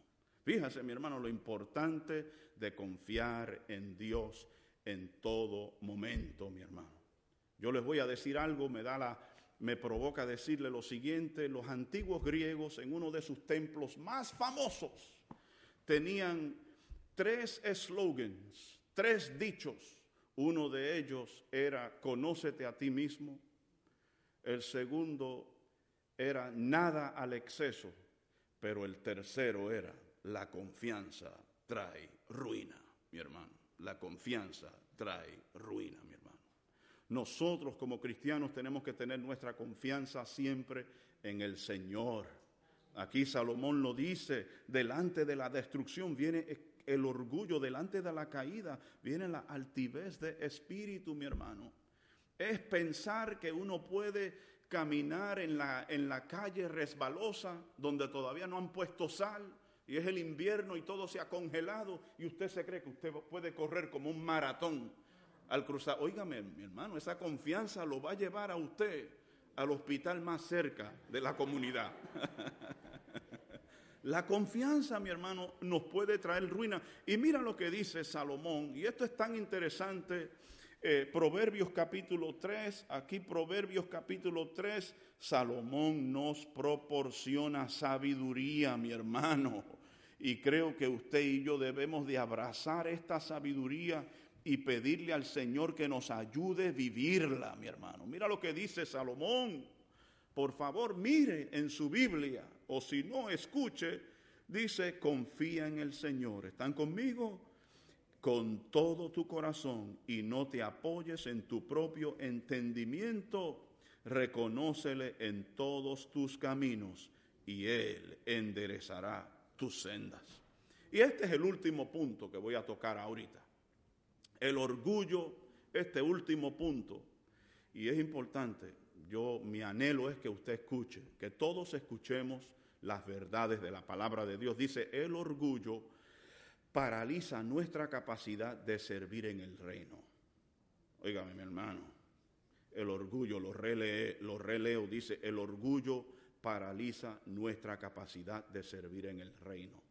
Fíjese, mi hermano, lo importante de confiar en Dios en todo momento, mi hermano. Yo les voy a decir algo, me da la, me provoca decirle lo siguiente, los antiguos griegos en uno de sus templos más famosos tenían tres slogans, tres dichos. Uno de ellos era conócete a ti mismo. El segundo era nada al exceso. Pero el tercero era la confianza trae ruina, mi hermano. La confianza trae ruina, mi hermano. Nosotros como cristianos tenemos que tener nuestra confianza siempre en el Señor. Aquí Salomón lo dice, delante de la destrucción viene el orgullo, delante de la caída viene la altivez de espíritu, mi hermano. Es pensar que uno puede caminar en la, en la calle resbalosa donde todavía no han puesto sal y es el invierno y todo se ha congelado y usted se cree que usted puede correr como un maratón al cruzar. Óigame, mi hermano, esa confianza lo va a llevar a usted al hospital más cerca de la comunidad. La confianza, mi hermano, nos puede traer ruina. Y mira lo que dice Salomón, y esto es tan interesante. Eh, Proverbios capítulo 3, aquí Proverbios capítulo 3, Salomón nos proporciona sabiduría, mi hermano. Y creo que usted y yo debemos de abrazar esta sabiduría y pedirle al Señor que nos ayude a vivirla, mi hermano. Mira lo que dice Salomón. Por favor, mire en su Biblia, o si no, escuche, dice, confía en el Señor. ¿Están conmigo? Con todo tu corazón y no te apoyes en tu propio entendimiento. Reconócele en todos tus caminos y Él enderezará tus sendas. Y este es el último punto que voy a tocar ahorita. El orgullo, este último punto. Y es importante, yo mi anhelo es que usted escuche, que todos escuchemos las verdades de la palabra de Dios. Dice, el orgullo paraliza nuestra capacidad de servir en el reino. Óigame, mi hermano, el orgullo, lo, relee, lo releo, dice, el orgullo paraliza nuestra capacidad de servir en el reino.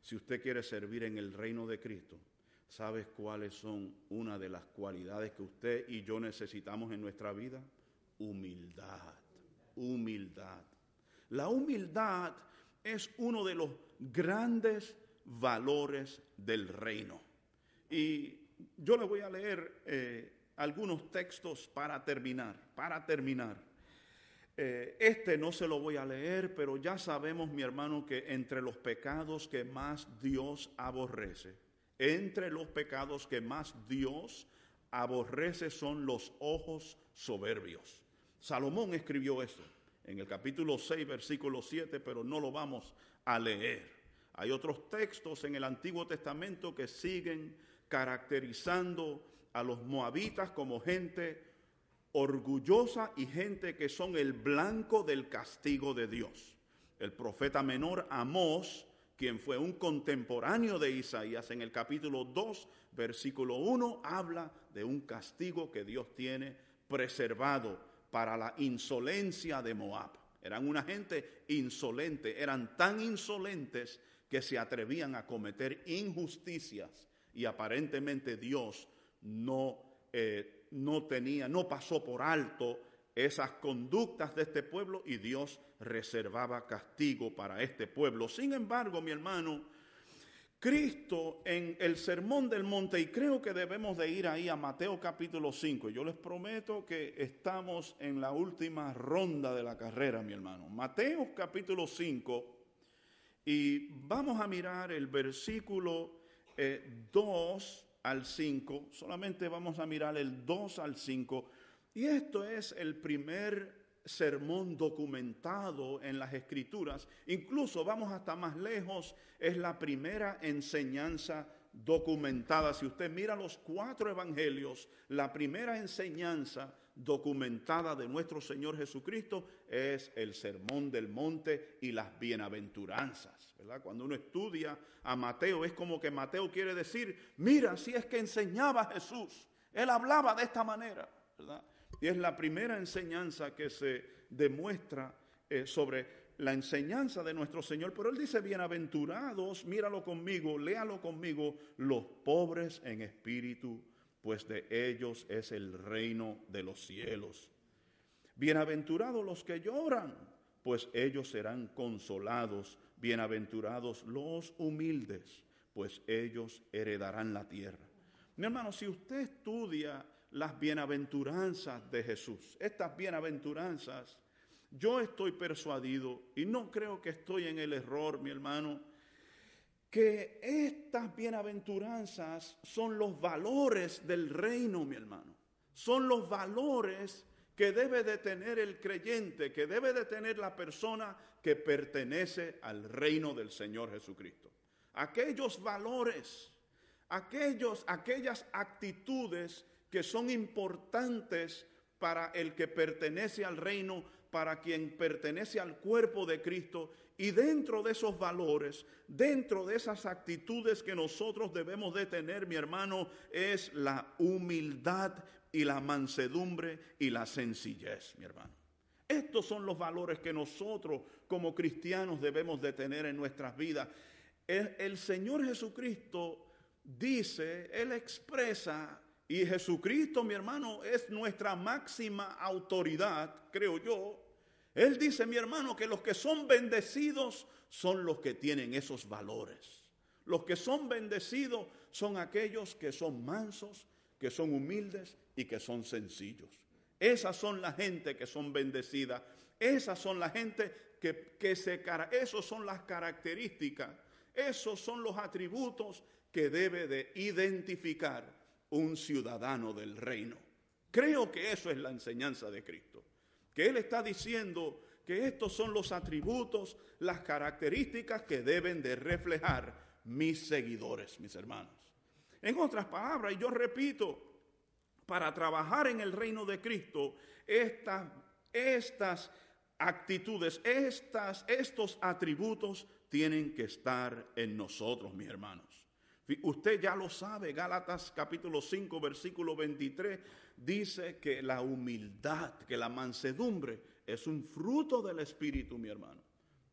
Si usted quiere servir en el reino de Cristo, ¿sabes cuáles son una de las cualidades que usted y yo necesitamos en nuestra vida? Humildad, humildad. La humildad es uno de los grandes valores del reino. Y yo le voy a leer eh, algunos textos para terminar, para terminar. Eh, este no se lo voy a leer, pero ya sabemos, mi hermano, que entre los pecados que más Dios aborrece, entre los pecados que más Dios aborrece son los ojos soberbios. Salomón escribió esto en el capítulo 6, versículo 7, pero no lo vamos a leer. Hay otros textos en el Antiguo Testamento que siguen caracterizando a los moabitas como gente orgullosa y gente que son el blanco del castigo de Dios. El profeta menor Amós, quien fue un contemporáneo de Isaías, en el capítulo 2, versículo 1, habla de un castigo que Dios tiene preservado para la insolencia de Moab. Eran una gente insolente, eran tan insolentes que se atrevían a cometer injusticias y aparentemente Dios no, eh, no tenía, no pasó por alto esas conductas de este pueblo y Dios reservaba castigo para este pueblo. Sin embargo, mi hermano, Cristo en el Sermón del Monte, y creo que debemos de ir ahí a Mateo capítulo 5, yo les prometo que estamos en la última ronda de la carrera, mi hermano. Mateo capítulo 5, y vamos a mirar el versículo 2 eh, al 5, solamente vamos a mirar el 2 al 5, y esto es el primer sermón documentado en las escrituras, incluso vamos hasta más lejos, es la primera enseñanza documentada. Si usted mira los cuatro evangelios, la primera enseñanza documentada de nuestro Señor Jesucristo es el sermón del monte y las bienaventuranzas. Cuando uno estudia a Mateo es como que Mateo quiere decir, mira, si es que enseñaba Jesús, él hablaba de esta manera, Y es la primera enseñanza que se demuestra eh, sobre la enseñanza de nuestro Señor, pero él dice, bienaventurados, míralo conmigo, léalo conmigo, los pobres en espíritu, pues de ellos es el reino de los cielos. Bienaventurados los que lloran, pues ellos serán consolados. Bienaventurados los humildes, pues ellos heredarán la tierra. Mi hermano, si usted estudia las bienaventuranzas de Jesús, estas bienaventuranzas, yo estoy persuadido, y no creo que estoy en el error, mi hermano, que estas bienaventuranzas son los valores del reino, mi hermano. Son los valores que debe de tener el creyente, que debe de tener la persona que pertenece al reino del Señor Jesucristo. Aquellos valores, aquellos, aquellas actitudes que son importantes para el que pertenece al reino, para quien pertenece al cuerpo de Cristo. Y dentro de esos valores, dentro de esas actitudes que nosotros debemos de tener, mi hermano, es la humildad y la mansedumbre y la sencillez, mi hermano. Estos son los valores que nosotros como cristianos debemos de tener en nuestras vidas. El, Señor Jesucristo dice, Él expresa, y Jesucristo, mi hermano, es nuestra máxima autoridad, creo yo. Él dice, mi hermano, que los que son bendecidos son los que tienen esos valores. Los que son bendecidos son aquellos que son mansos, que son humildes y que son sencillos. Esas son la gente que son bendecidas. Esas son la gente que, que se... Esas son las características. Esos son los atributos que debe de identificar un ciudadano del reino. Creo que eso es la enseñanza de Cristo. Que Él está diciendo que estos son los atributos, las características que deben de reflejar mis seguidores, mis hermanos. En otras palabras, y yo repito, para trabajar en el reino de Cristo, estas, estas actitudes, estas, estos atributos tienen que estar en nosotros, mis hermanos. Usted ya lo sabe, Gálatas capítulo 5, versículo 23, dice que la humildad, que la mansedumbre es un fruto del Espíritu, mi hermano.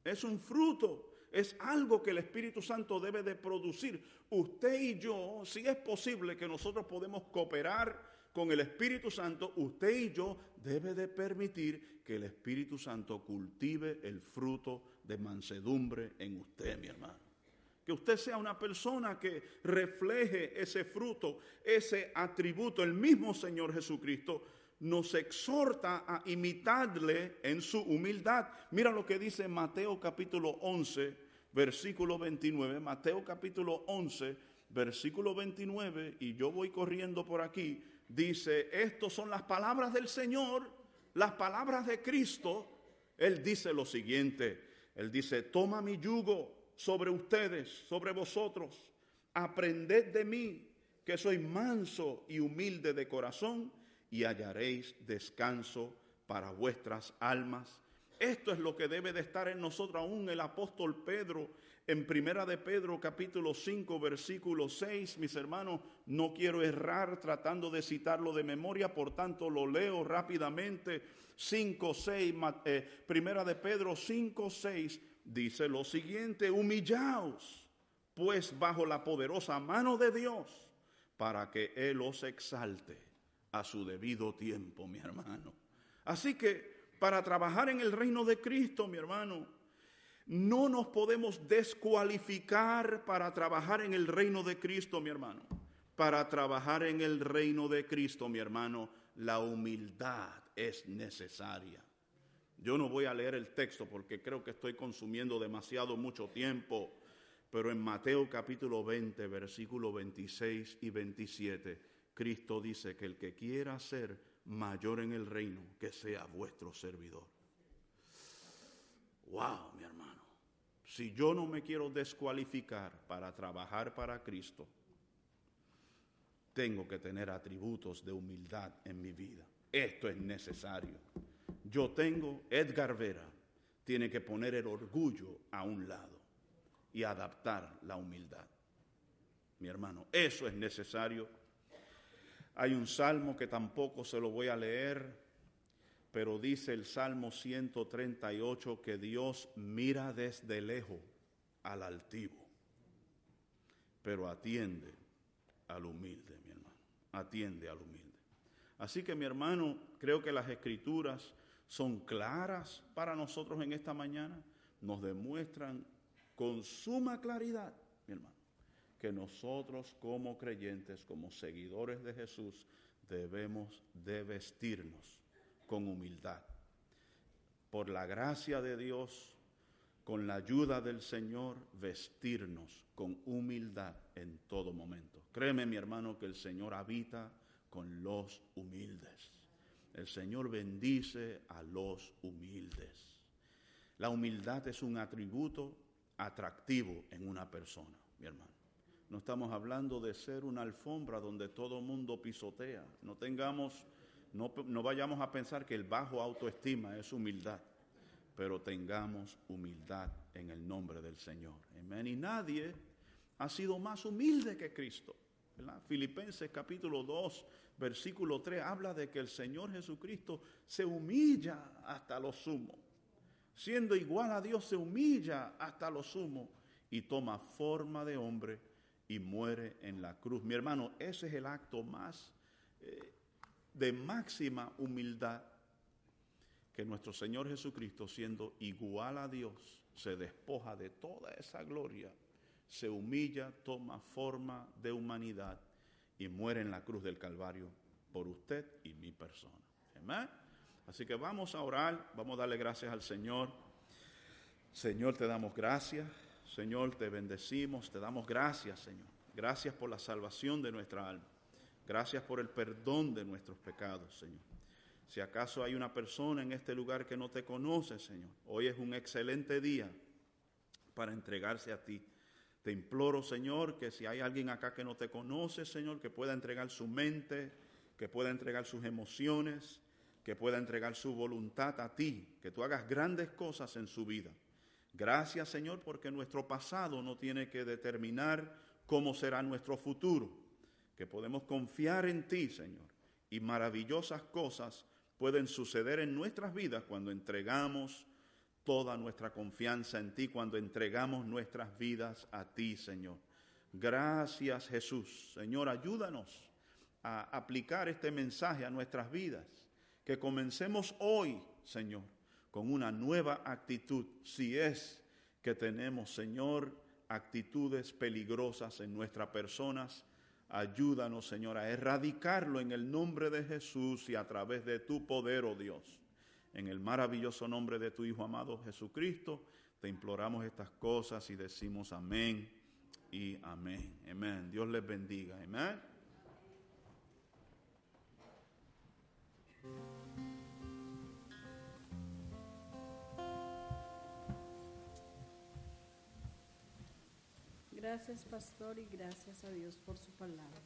Es un fruto, es algo que el Espíritu Santo debe de producir. Usted y yo, si es posible que nosotros podemos cooperar con el Espíritu Santo, usted y yo debe de permitir que el Espíritu Santo cultive el fruto de mansedumbre en usted, mi hermano. Que usted sea una persona que refleje ese fruto, ese atributo. El mismo Señor Jesucristo nos exhorta a imitarle en su humildad. Mira lo que dice Mateo capítulo 11, versículo 29. Mateo capítulo 11, versículo 29. Y yo voy corriendo por aquí. Dice, estas son las palabras del Señor, las palabras de Cristo. Él dice lo siguiente. Él dice, toma mi yugo sobre ustedes, sobre vosotros. Aprended de mí, que soy manso y humilde de corazón, y hallaréis descanso para vuestras almas. Esto es lo que debe de estar en nosotros aún el apóstol Pedro en Primera de Pedro capítulo 5 versículo 6, mis hermanos, no quiero errar tratando de citarlo de memoria, por tanto lo leo rápidamente. 5, 6, eh, Primera de Pedro 5, 6 dice lo siguiente, humillaos pues bajo la poderosa mano de Dios para que Él os exalte a su debido tiempo, mi hermano. Así que para trabajar en el reino de Cristo, mi hermano, no nos podemos descualificar para trabajar en el reino de Cristo, mi hermano. Para trabajar en el reino de Cristo, mi hermano, la humildad es necesaria. Yo no voy a leer el texto porque creo que estoy consumiendo demasiado mucho tiempo, pero en Mateo capítulo 20, versículo 26 y 27, Cristo dice que el que quiera ser mayor en el reino, que sea vuestro servidor. Wow, mi hermano. Si yo no me quiero descualificar para trabajar para Cristo, tengo que tener atributos de humildad en mi vida. Esto es necesario yo tengo, Edgar Vera tiene que poner el orgullo a un lado y adaptar la humildad. Mi hermano, eso es necesario. Hay un salmo que tampoco se lo voy a leer, pero dice el Salmo 138 que Dios mira desde lejos al altivo, pero atiende al humilde, mi hermano, atiende al humilde. Así que mi hermano, creo que las escrituras son claras para nosotros en esta mañana, nos demuestran con suma claridad, mi hermano, que nosotros como creyentes, como seguidores de Jesús, debemos de vestirnos con humildad. Por la gracia de Dios, con la ayuda del Señor, vestirnos con humildad en todo momento. Créeme, mi hermano, que el Señor habita con los humildes. El Señor bendice a los humildes. La humildad es un atributo atractivo en una persona, mi hermano. No estamos hablando de ser una alfombra donde todo mundo pisotea. No tengamos, no, no vayamos a pensar que el bajo autoestima es humildad, pero tengamos humildad en el nombre del Señor. Y nadie ha sido más humilde que Cristo. Filipenses capítulo 2, versículo 3 habla de que el Señor Jesucristo se humilla hasta lo sumo. Siendo igual a Dios, se humilla hasta lo sumo y toma forma de hombre y muere en la cruz. Mi hermano, ese es el acto más eh, de máxima humildad que nuestro Señor Jesucristo, siendo igual a Dios, se despoja de toda esa gloria se humilla, toma forma de humanidad y muere en la cruz del Calvario por usted y mi persona. Amén. Así que vamos a orar, vamos a darle gracias al Señor. Señor, te damos gracias. Señor, te bendecimos, te damos gracias, Señor. Gracias por la salvación de nuestra alma. Gracias por el perdón de nuestros pecados, Señor. Si acaso hay una persona en este lugar que no te conoce, Señor, hoy es un excelente día para entregarse a ti. Te imploro, Señor, que si hay alguien acá que no te conoce, Señor, que pueda entregar su mente, que pueda entregar sus emociones, que pueda entregar su voluntad a ti, que tú hagas grandes cosas en su vida. Gracias, Señor, porque nuestro pasado no tiene que determinar cómo será nuestro futuro, que podemos confiar en ti, Señor, y maravillosas cosas pueden suceder en nuestras vidas cuando entregamos toda nuestra confianza en ti, cuando entregamos nuestras vidas a ti, Señor. Gracias, Jesús. Señor, ayúdanos a aplicar este mensaje a nuestras vidas, que comencemos hoy, Señor, con una nueva actitud, si es que tenemos, Señor, actitudes peligrosas en nuestras personas. Ayúdanos, Señor, a erradicarlo en el nombre de Jesús y a través de tu poder, oh Dios. En el maravilloso nombre de tu Hijo amado Jesucristo, te imploramos estas cosas y decimos amén y amén. Amén. Dios les bendiga. Amén. Gracias, pastor, y gracias a Dios por su palabra.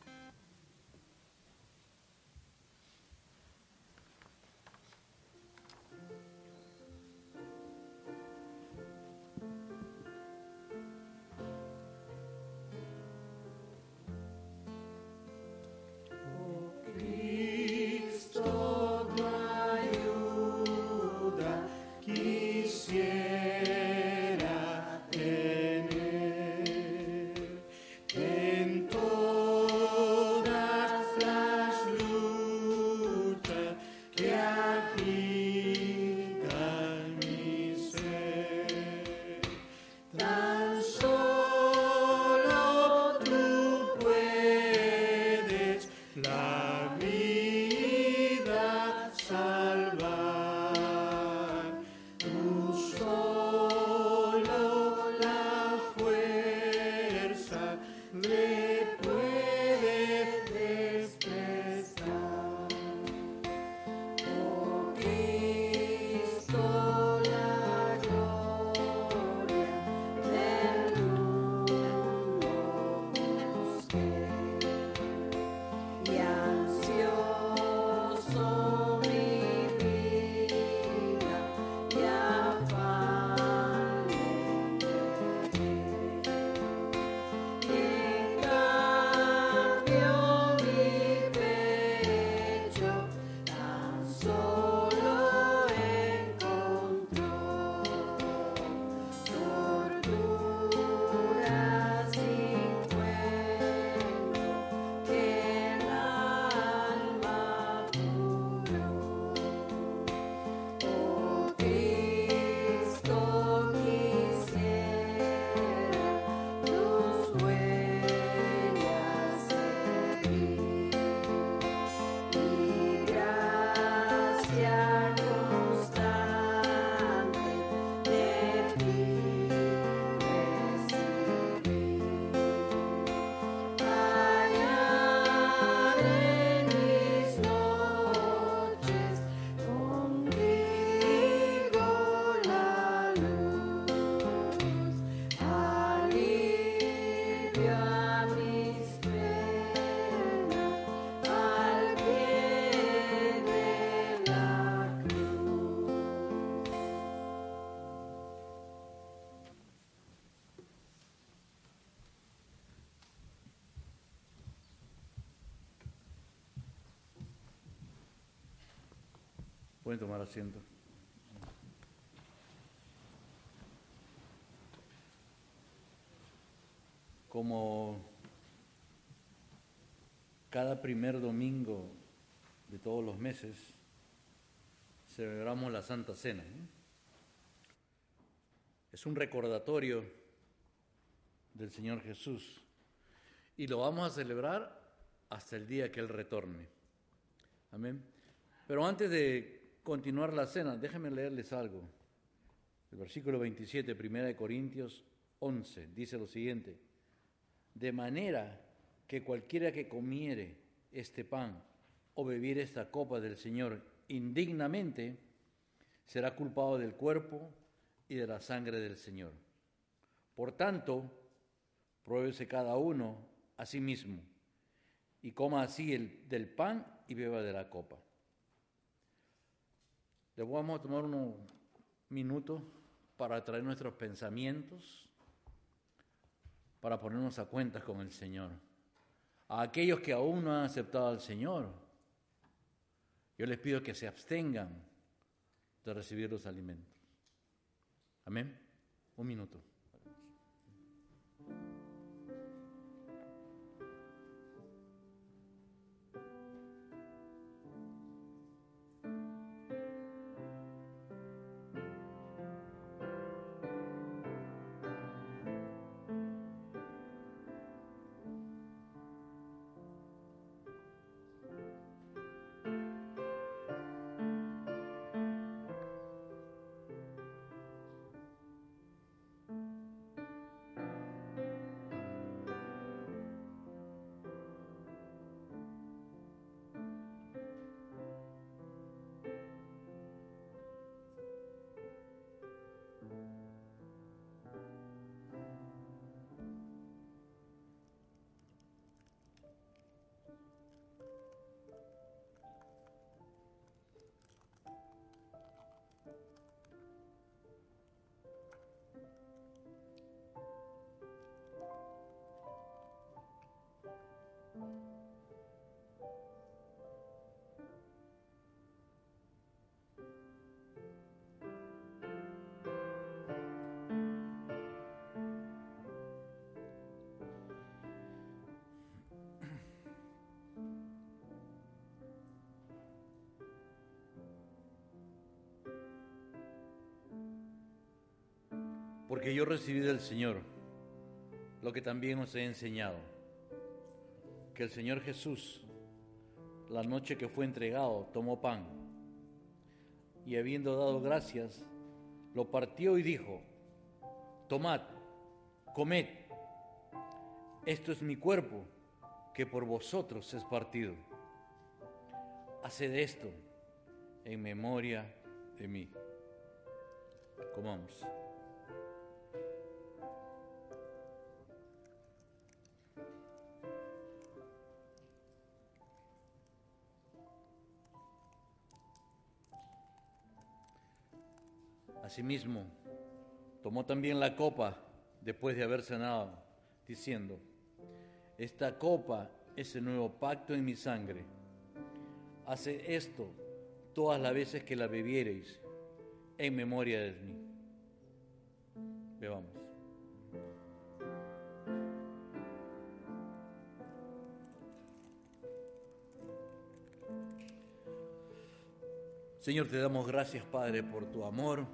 Tomar asiento. Como cada primer domingo de todos los meses, celebramos la Santa Cena. Es un recordatorio del Señor Jesús. Y lo vamos a celebrar hasta el día que Él retorne. Amén. Pero antes de continuar la cena, déjenme leerles algo. El versículo 27, 1 de Corintios 11, dice lo siguiente. De manera que cualquiera que comiere este pan o bebiere esta copa del Señor indignamente, será culpado del cuerpo y de la sangre del Señor. Por tanto, pruébese cada uno a sí mismo y coma así el, del pan y beba de la copa. Le vamos a tomar unos minutos para traer nuestros pensamientos, para ponernos a cuentas con el Señor. A aquellos que aún no han aceptado al Señor, yo les pido que se abstengan de recibir los alimentos. Amén. Un minuto. Porque yo recibí del Señor lo que también os he enseñado, que el Señor Jesús, la noche que fue entregado, tomó pan y habiendo dado gracias, lo partió y dijo, tomad, comed, esto es mi cuerpo que por vosotros es partido. Haced esto en memoria de mí. Comamos. Asimismo, tomó también la copa después de haber cenado, diciendo, esta copa es el nuevo pacto en mi sangre. Hace esto todas las veces que la bebiereis en memoria de mí. Bebamos. Señor, te damos gracias, Padre, por tu amor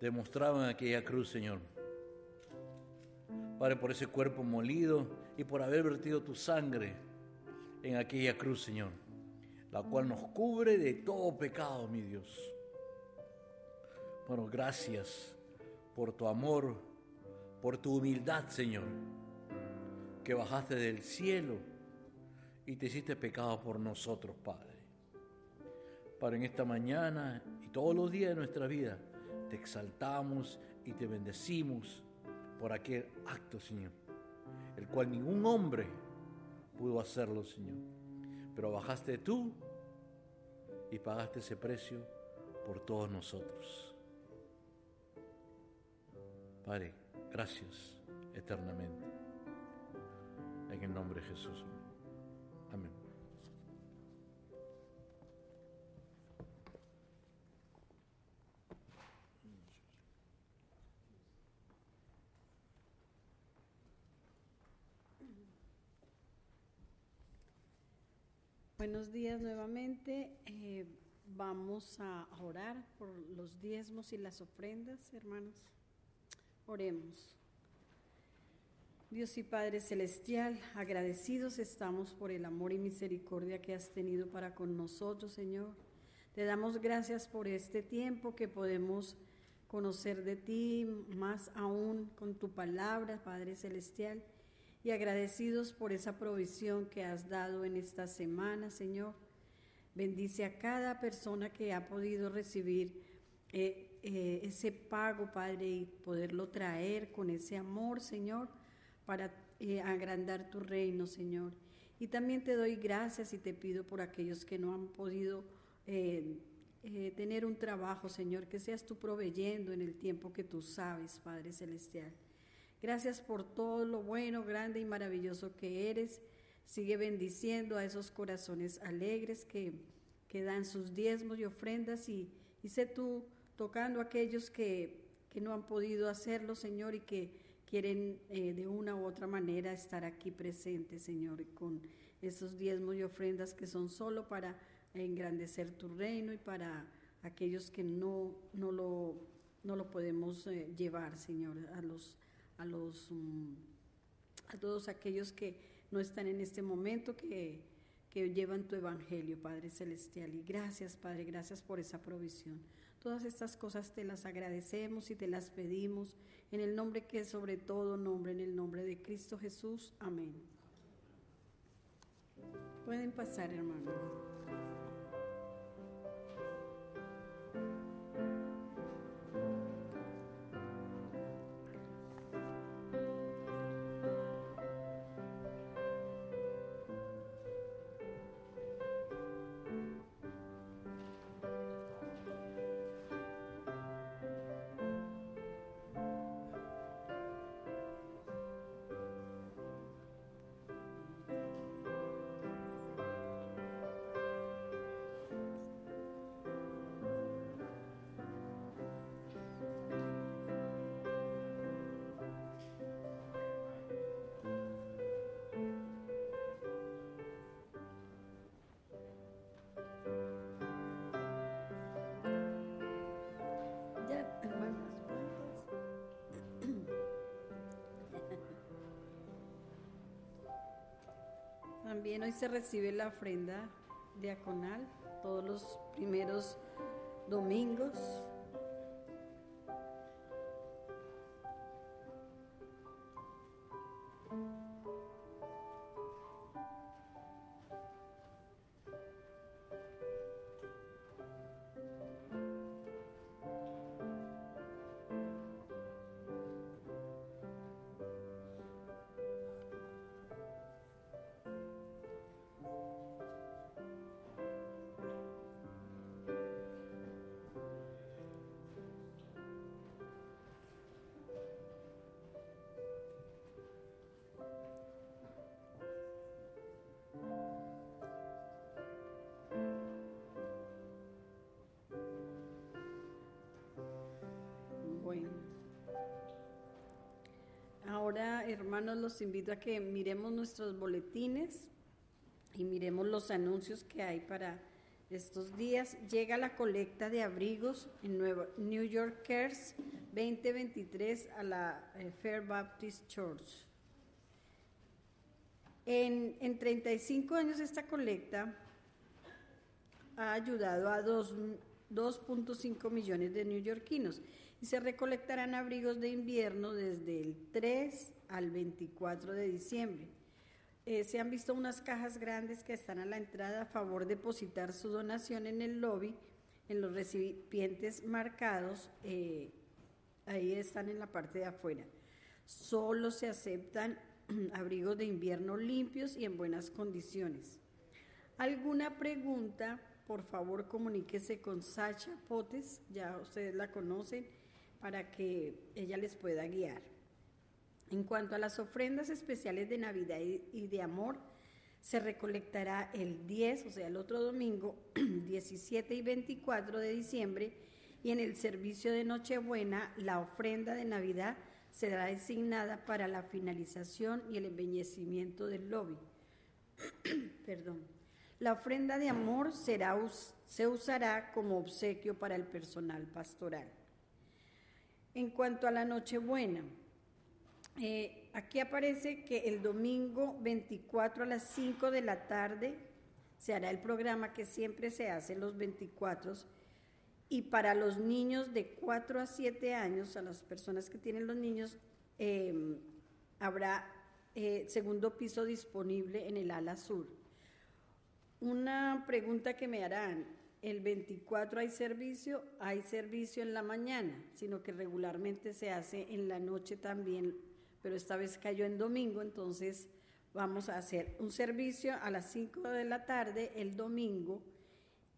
demostrado en aquella cruz, Señor. Padre, por ese cuerpo molido y por haber vertido tu sangre en aquella cruz, Señor, la cual nos cubre de todo pecado, mi Dios. Bueno, gracias por tu amor, por tu humildad, Señor, que bajaste del cielo y te hiciste pecado por nosotros, Padre. Para en esta mañana y todos los días de nuestra vida, te exaltamos y te bendecimos por aquel acto, Señor, el cual ningún hombre pudo hacerlo, Señor. Pero bajaste tú y pagaste ese precio por todos nosotros. Padre, gracias eternamente. En el nombre de Jesús. Amén. Buenos días nuevamente. Eh, vamos a orar por los diezmos y las ofrendas, hermanos. Oremos. Dios y Padre Celestial, agradecidos estamos por el amor y misericordia que has tenido para con nosotros, Señor. Te damos gracias por este tiempo que podemos conocer de ti más aún con tu palabra, Padre Celestial, y agradecidos por esa provisión que has dado en esta semana, Señor. Bendice a cada persona que ha podido recibir eh, eh, ese pago, Padre, y poderlo traer con ese amor, Señor, para eh, agrandar tu reino, Señor. Y también te doy gracias y te pido por aquellos que no han podido tener un trabajo, Señor, que seas tú proveyendo en el tiempo que tú sabes, Padre Celestial. Gracias por todo lo bueno, grande y maravilloso que eres. Sigue bendiciendo a esos corazones alegres que, que dan sus diezmos y ofrendas y, sé tú tocando a aquellos que, que no han podido hacerlo, Señor, y que quieren eh, de una u otra manera estar aquí presentes, Señor, con esos diezmos y ofrendas que son solo para engrandecer tu reino y para aquellos que no, no, lo, no lo podemos eh, llevar, Señor, a los, a los mm, a todos aquellos que no están en este momento, que, que llevan tu evangelio, Padre Celestial. Y gracias, Padre, gracias por esa provisión. Todas estas cosas te las agradecemos y te las pedimos en el nombre que es sobre todo nombre, en el nombre de Cristo Jesús. Amén. Pueden pasar, hermano. También hoy se recibe la ofrenda diaconal todos los primeros domingos. Hermanos, los invito a que miremos nuestros boletines y miremos los anuncios que hay para estos días. Llega la colecta de abrigos en Nueva, New York Cares 2023 a la eh, Fair Baptist Church. En, en 35 años esta colecta ha ayudado a dos- 2.5 millones de neoyorquinos y se recolectarán abrigos de invierno desde el 3 al 24 de diciembre. Eh, se han visto unas cajas grandes que están a la entrada a favor de depositar su donación en el lobby, en los recipientes marcados, eh, ahí están en la parte de afuera. Solo se aceptan abrigos de invierno limpios y en buenas condiciones. ¿Alguna pregunta? Por favor, comuníquese con Sacha Potes, ya ustedes la conocen, para que ella les pueda guiar. En cuanto a las ofrendas especiales de Navidad y de amor, se recolectará el 10, o sea, el otro domingo, 17 y 24 de diciembre, y en el servicio de Nochebuena, la ofrenda de Navidad será designada para la finalización y el embellecimiento del lobby. Perdón. La ofrenda de amor será, se usará como obsequio para el personal pastoral. En cuanto a la Nochebuena, Eh, aquí aparece que el domingo 24 a las 5 de la tarde se hará el programa que siempre se hace los 24 y para los niños de 4 a 7 años, a las personas que tienen los niños, eh, habrá eh, segundo piso disponible en el ala sur. Una pregunta que me harán, el 24 hay servicio, hay servicio en la mañana, sino que regularmente se hace en la noche también, pero esta vez cayó en domingo, entonces vamos a hacer un servicio a las 5 de la tarde el domingo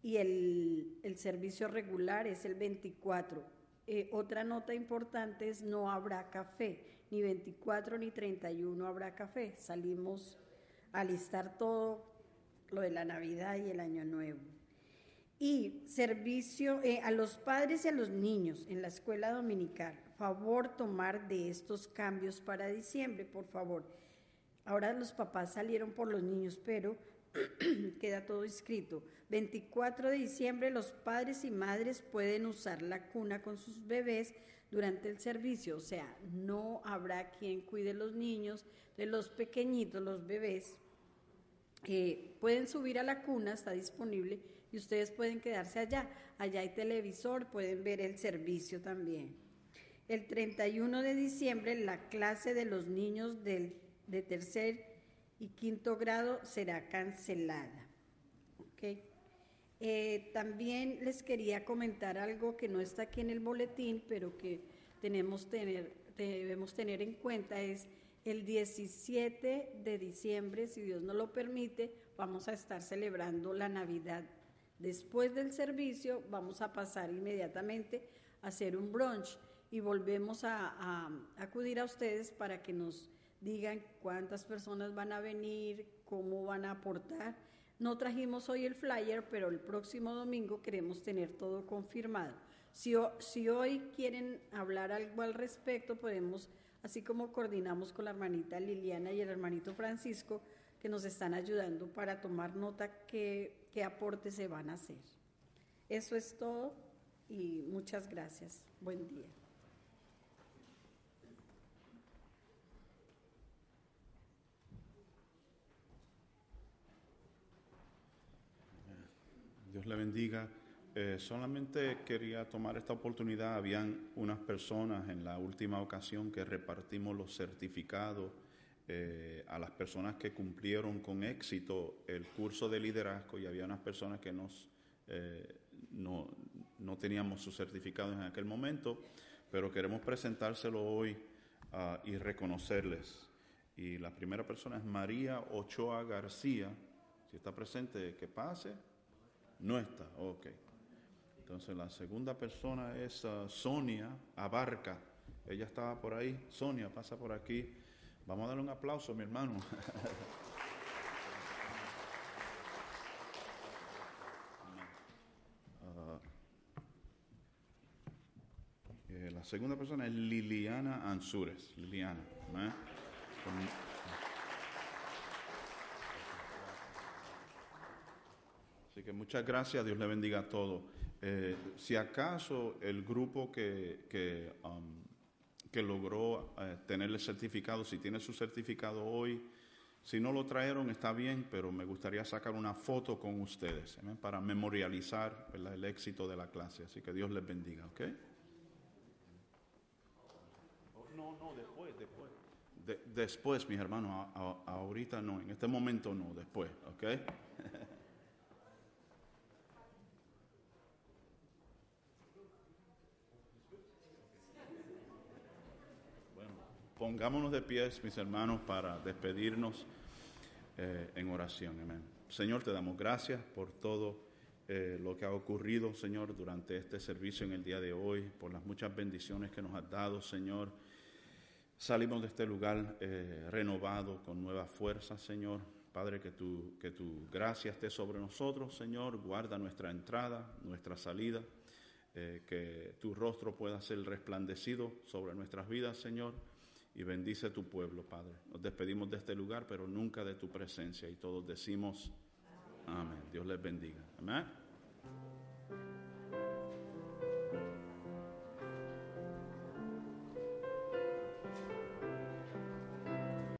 y el, el servicio regular es el 24. Eh, otra nota importante es no habrá café, ni 24 ni 31 habrá café. Salimos a listar todo lo de la Navidad y el Año Nuevo. Y servicio eh, a los padres y a los niños en la escuela dominical. Favor tomar de estos cambios para diciembre, por favor. Ahora los papás salieron por los niños, pero queda todo escrito. 24 de diciembre los padres y madres pueden usar la cuna con sus bebés durante el servicio, o sea, no habrá quien cuide los niños, de los pequeñitos, los bebés. Eh, pueden subir a la cuna, está disponible, y ustedes pueden quedarse allá. Allá hay televisor, pueden ver el servicio también. El 31 de diciembre la clase de los niños del, de tercer y quinto grado será cancelada. ¿ok? Eh, también les quería comentar algo que no está aquí en el boletín, pero que tenemos tener, debemos tener en cuenta, es el 17 de diciembre, si Dios nos lo permite, vamos a estar celebrando la Navidad. Después del servicio vamos a pasar inmediatamente a hacer un brunch y volvemos a, acudir a ustedes para que nos digan cuántas personas van a venir, cómo van a aportar. No trajimos hoy el flyer, pero el próximo domingo queremos tener todo confirmado. Si, si, hoy quieren hablar algo al respecto, podemos, así como coordinamos con la hermanita Liliana y el hermanito Francisco, que nos están ayudando para tomar nota qué, qué aportes se van a hacer. Eso es todo y muchas gracias. Buen día. Le bendiga. Eh, solamente quería tomar esta oportunidad. Habían unas personas en la última ocasión que repartimos los certificados eh, a las personas que cumplieron con éxito el curso de liderazgo y había unas personas que eh, no, no, teníamos sus certificados en aquel momento, pero queremos presentárselo hoy uh, y reconocerles. Y la primera persona es María Ochoa García. Si está presente, que pase. No está, ok. Entonces la segunda persona es uh, Sonia Abarca. Ella estaba por ahí. Sonia, pasa por aquí. Vamos a darle un aplauso, mi hermano. uh, eh, la segunda persona es Liliana Ansures. Liliana. ¿eh? Que muchas gracias, Dios le bendiga a todos. Eh, si acaso el grupo que, que, um, que logró eh, tener el certificado, si tiene su certificado hoy, si no lo trajeron está bien, pero me gustaría sacar una foto con ustedes ¿eh? para memorializar ¿verdad? el éxito de la clase. Así que Dios les bendiga, ¿ok? No, no, después, después. De, después, mis hermanos, a, a, ahorita no, en este momento no, después, ¿ok? Pongámonos de pies, mis hermanos, para despedirnos eh, en oración. Amén. Señor, te damos gracias por todo eh, lo que ha ocurrido, Señor, durante este servicio en el día de hoy, por las muchas bendiciones que nos has dado, Señor. Salimos de este lugar eh, renovado, con nuevas fuerzas, Señor. Padre, que tu, que tu gracia esté sobre nosotros, Señor. Guarda nuestra entrada, nuestra salida. Que tu rostro pueda ser resplandecido sobre nuestras vidas, Señor y bendice tu pueblo, Padre. Nos despedimos de este lugar, pero nunca de tu presencia. Y todos decimos, amén. Dios les bendiga. Amén.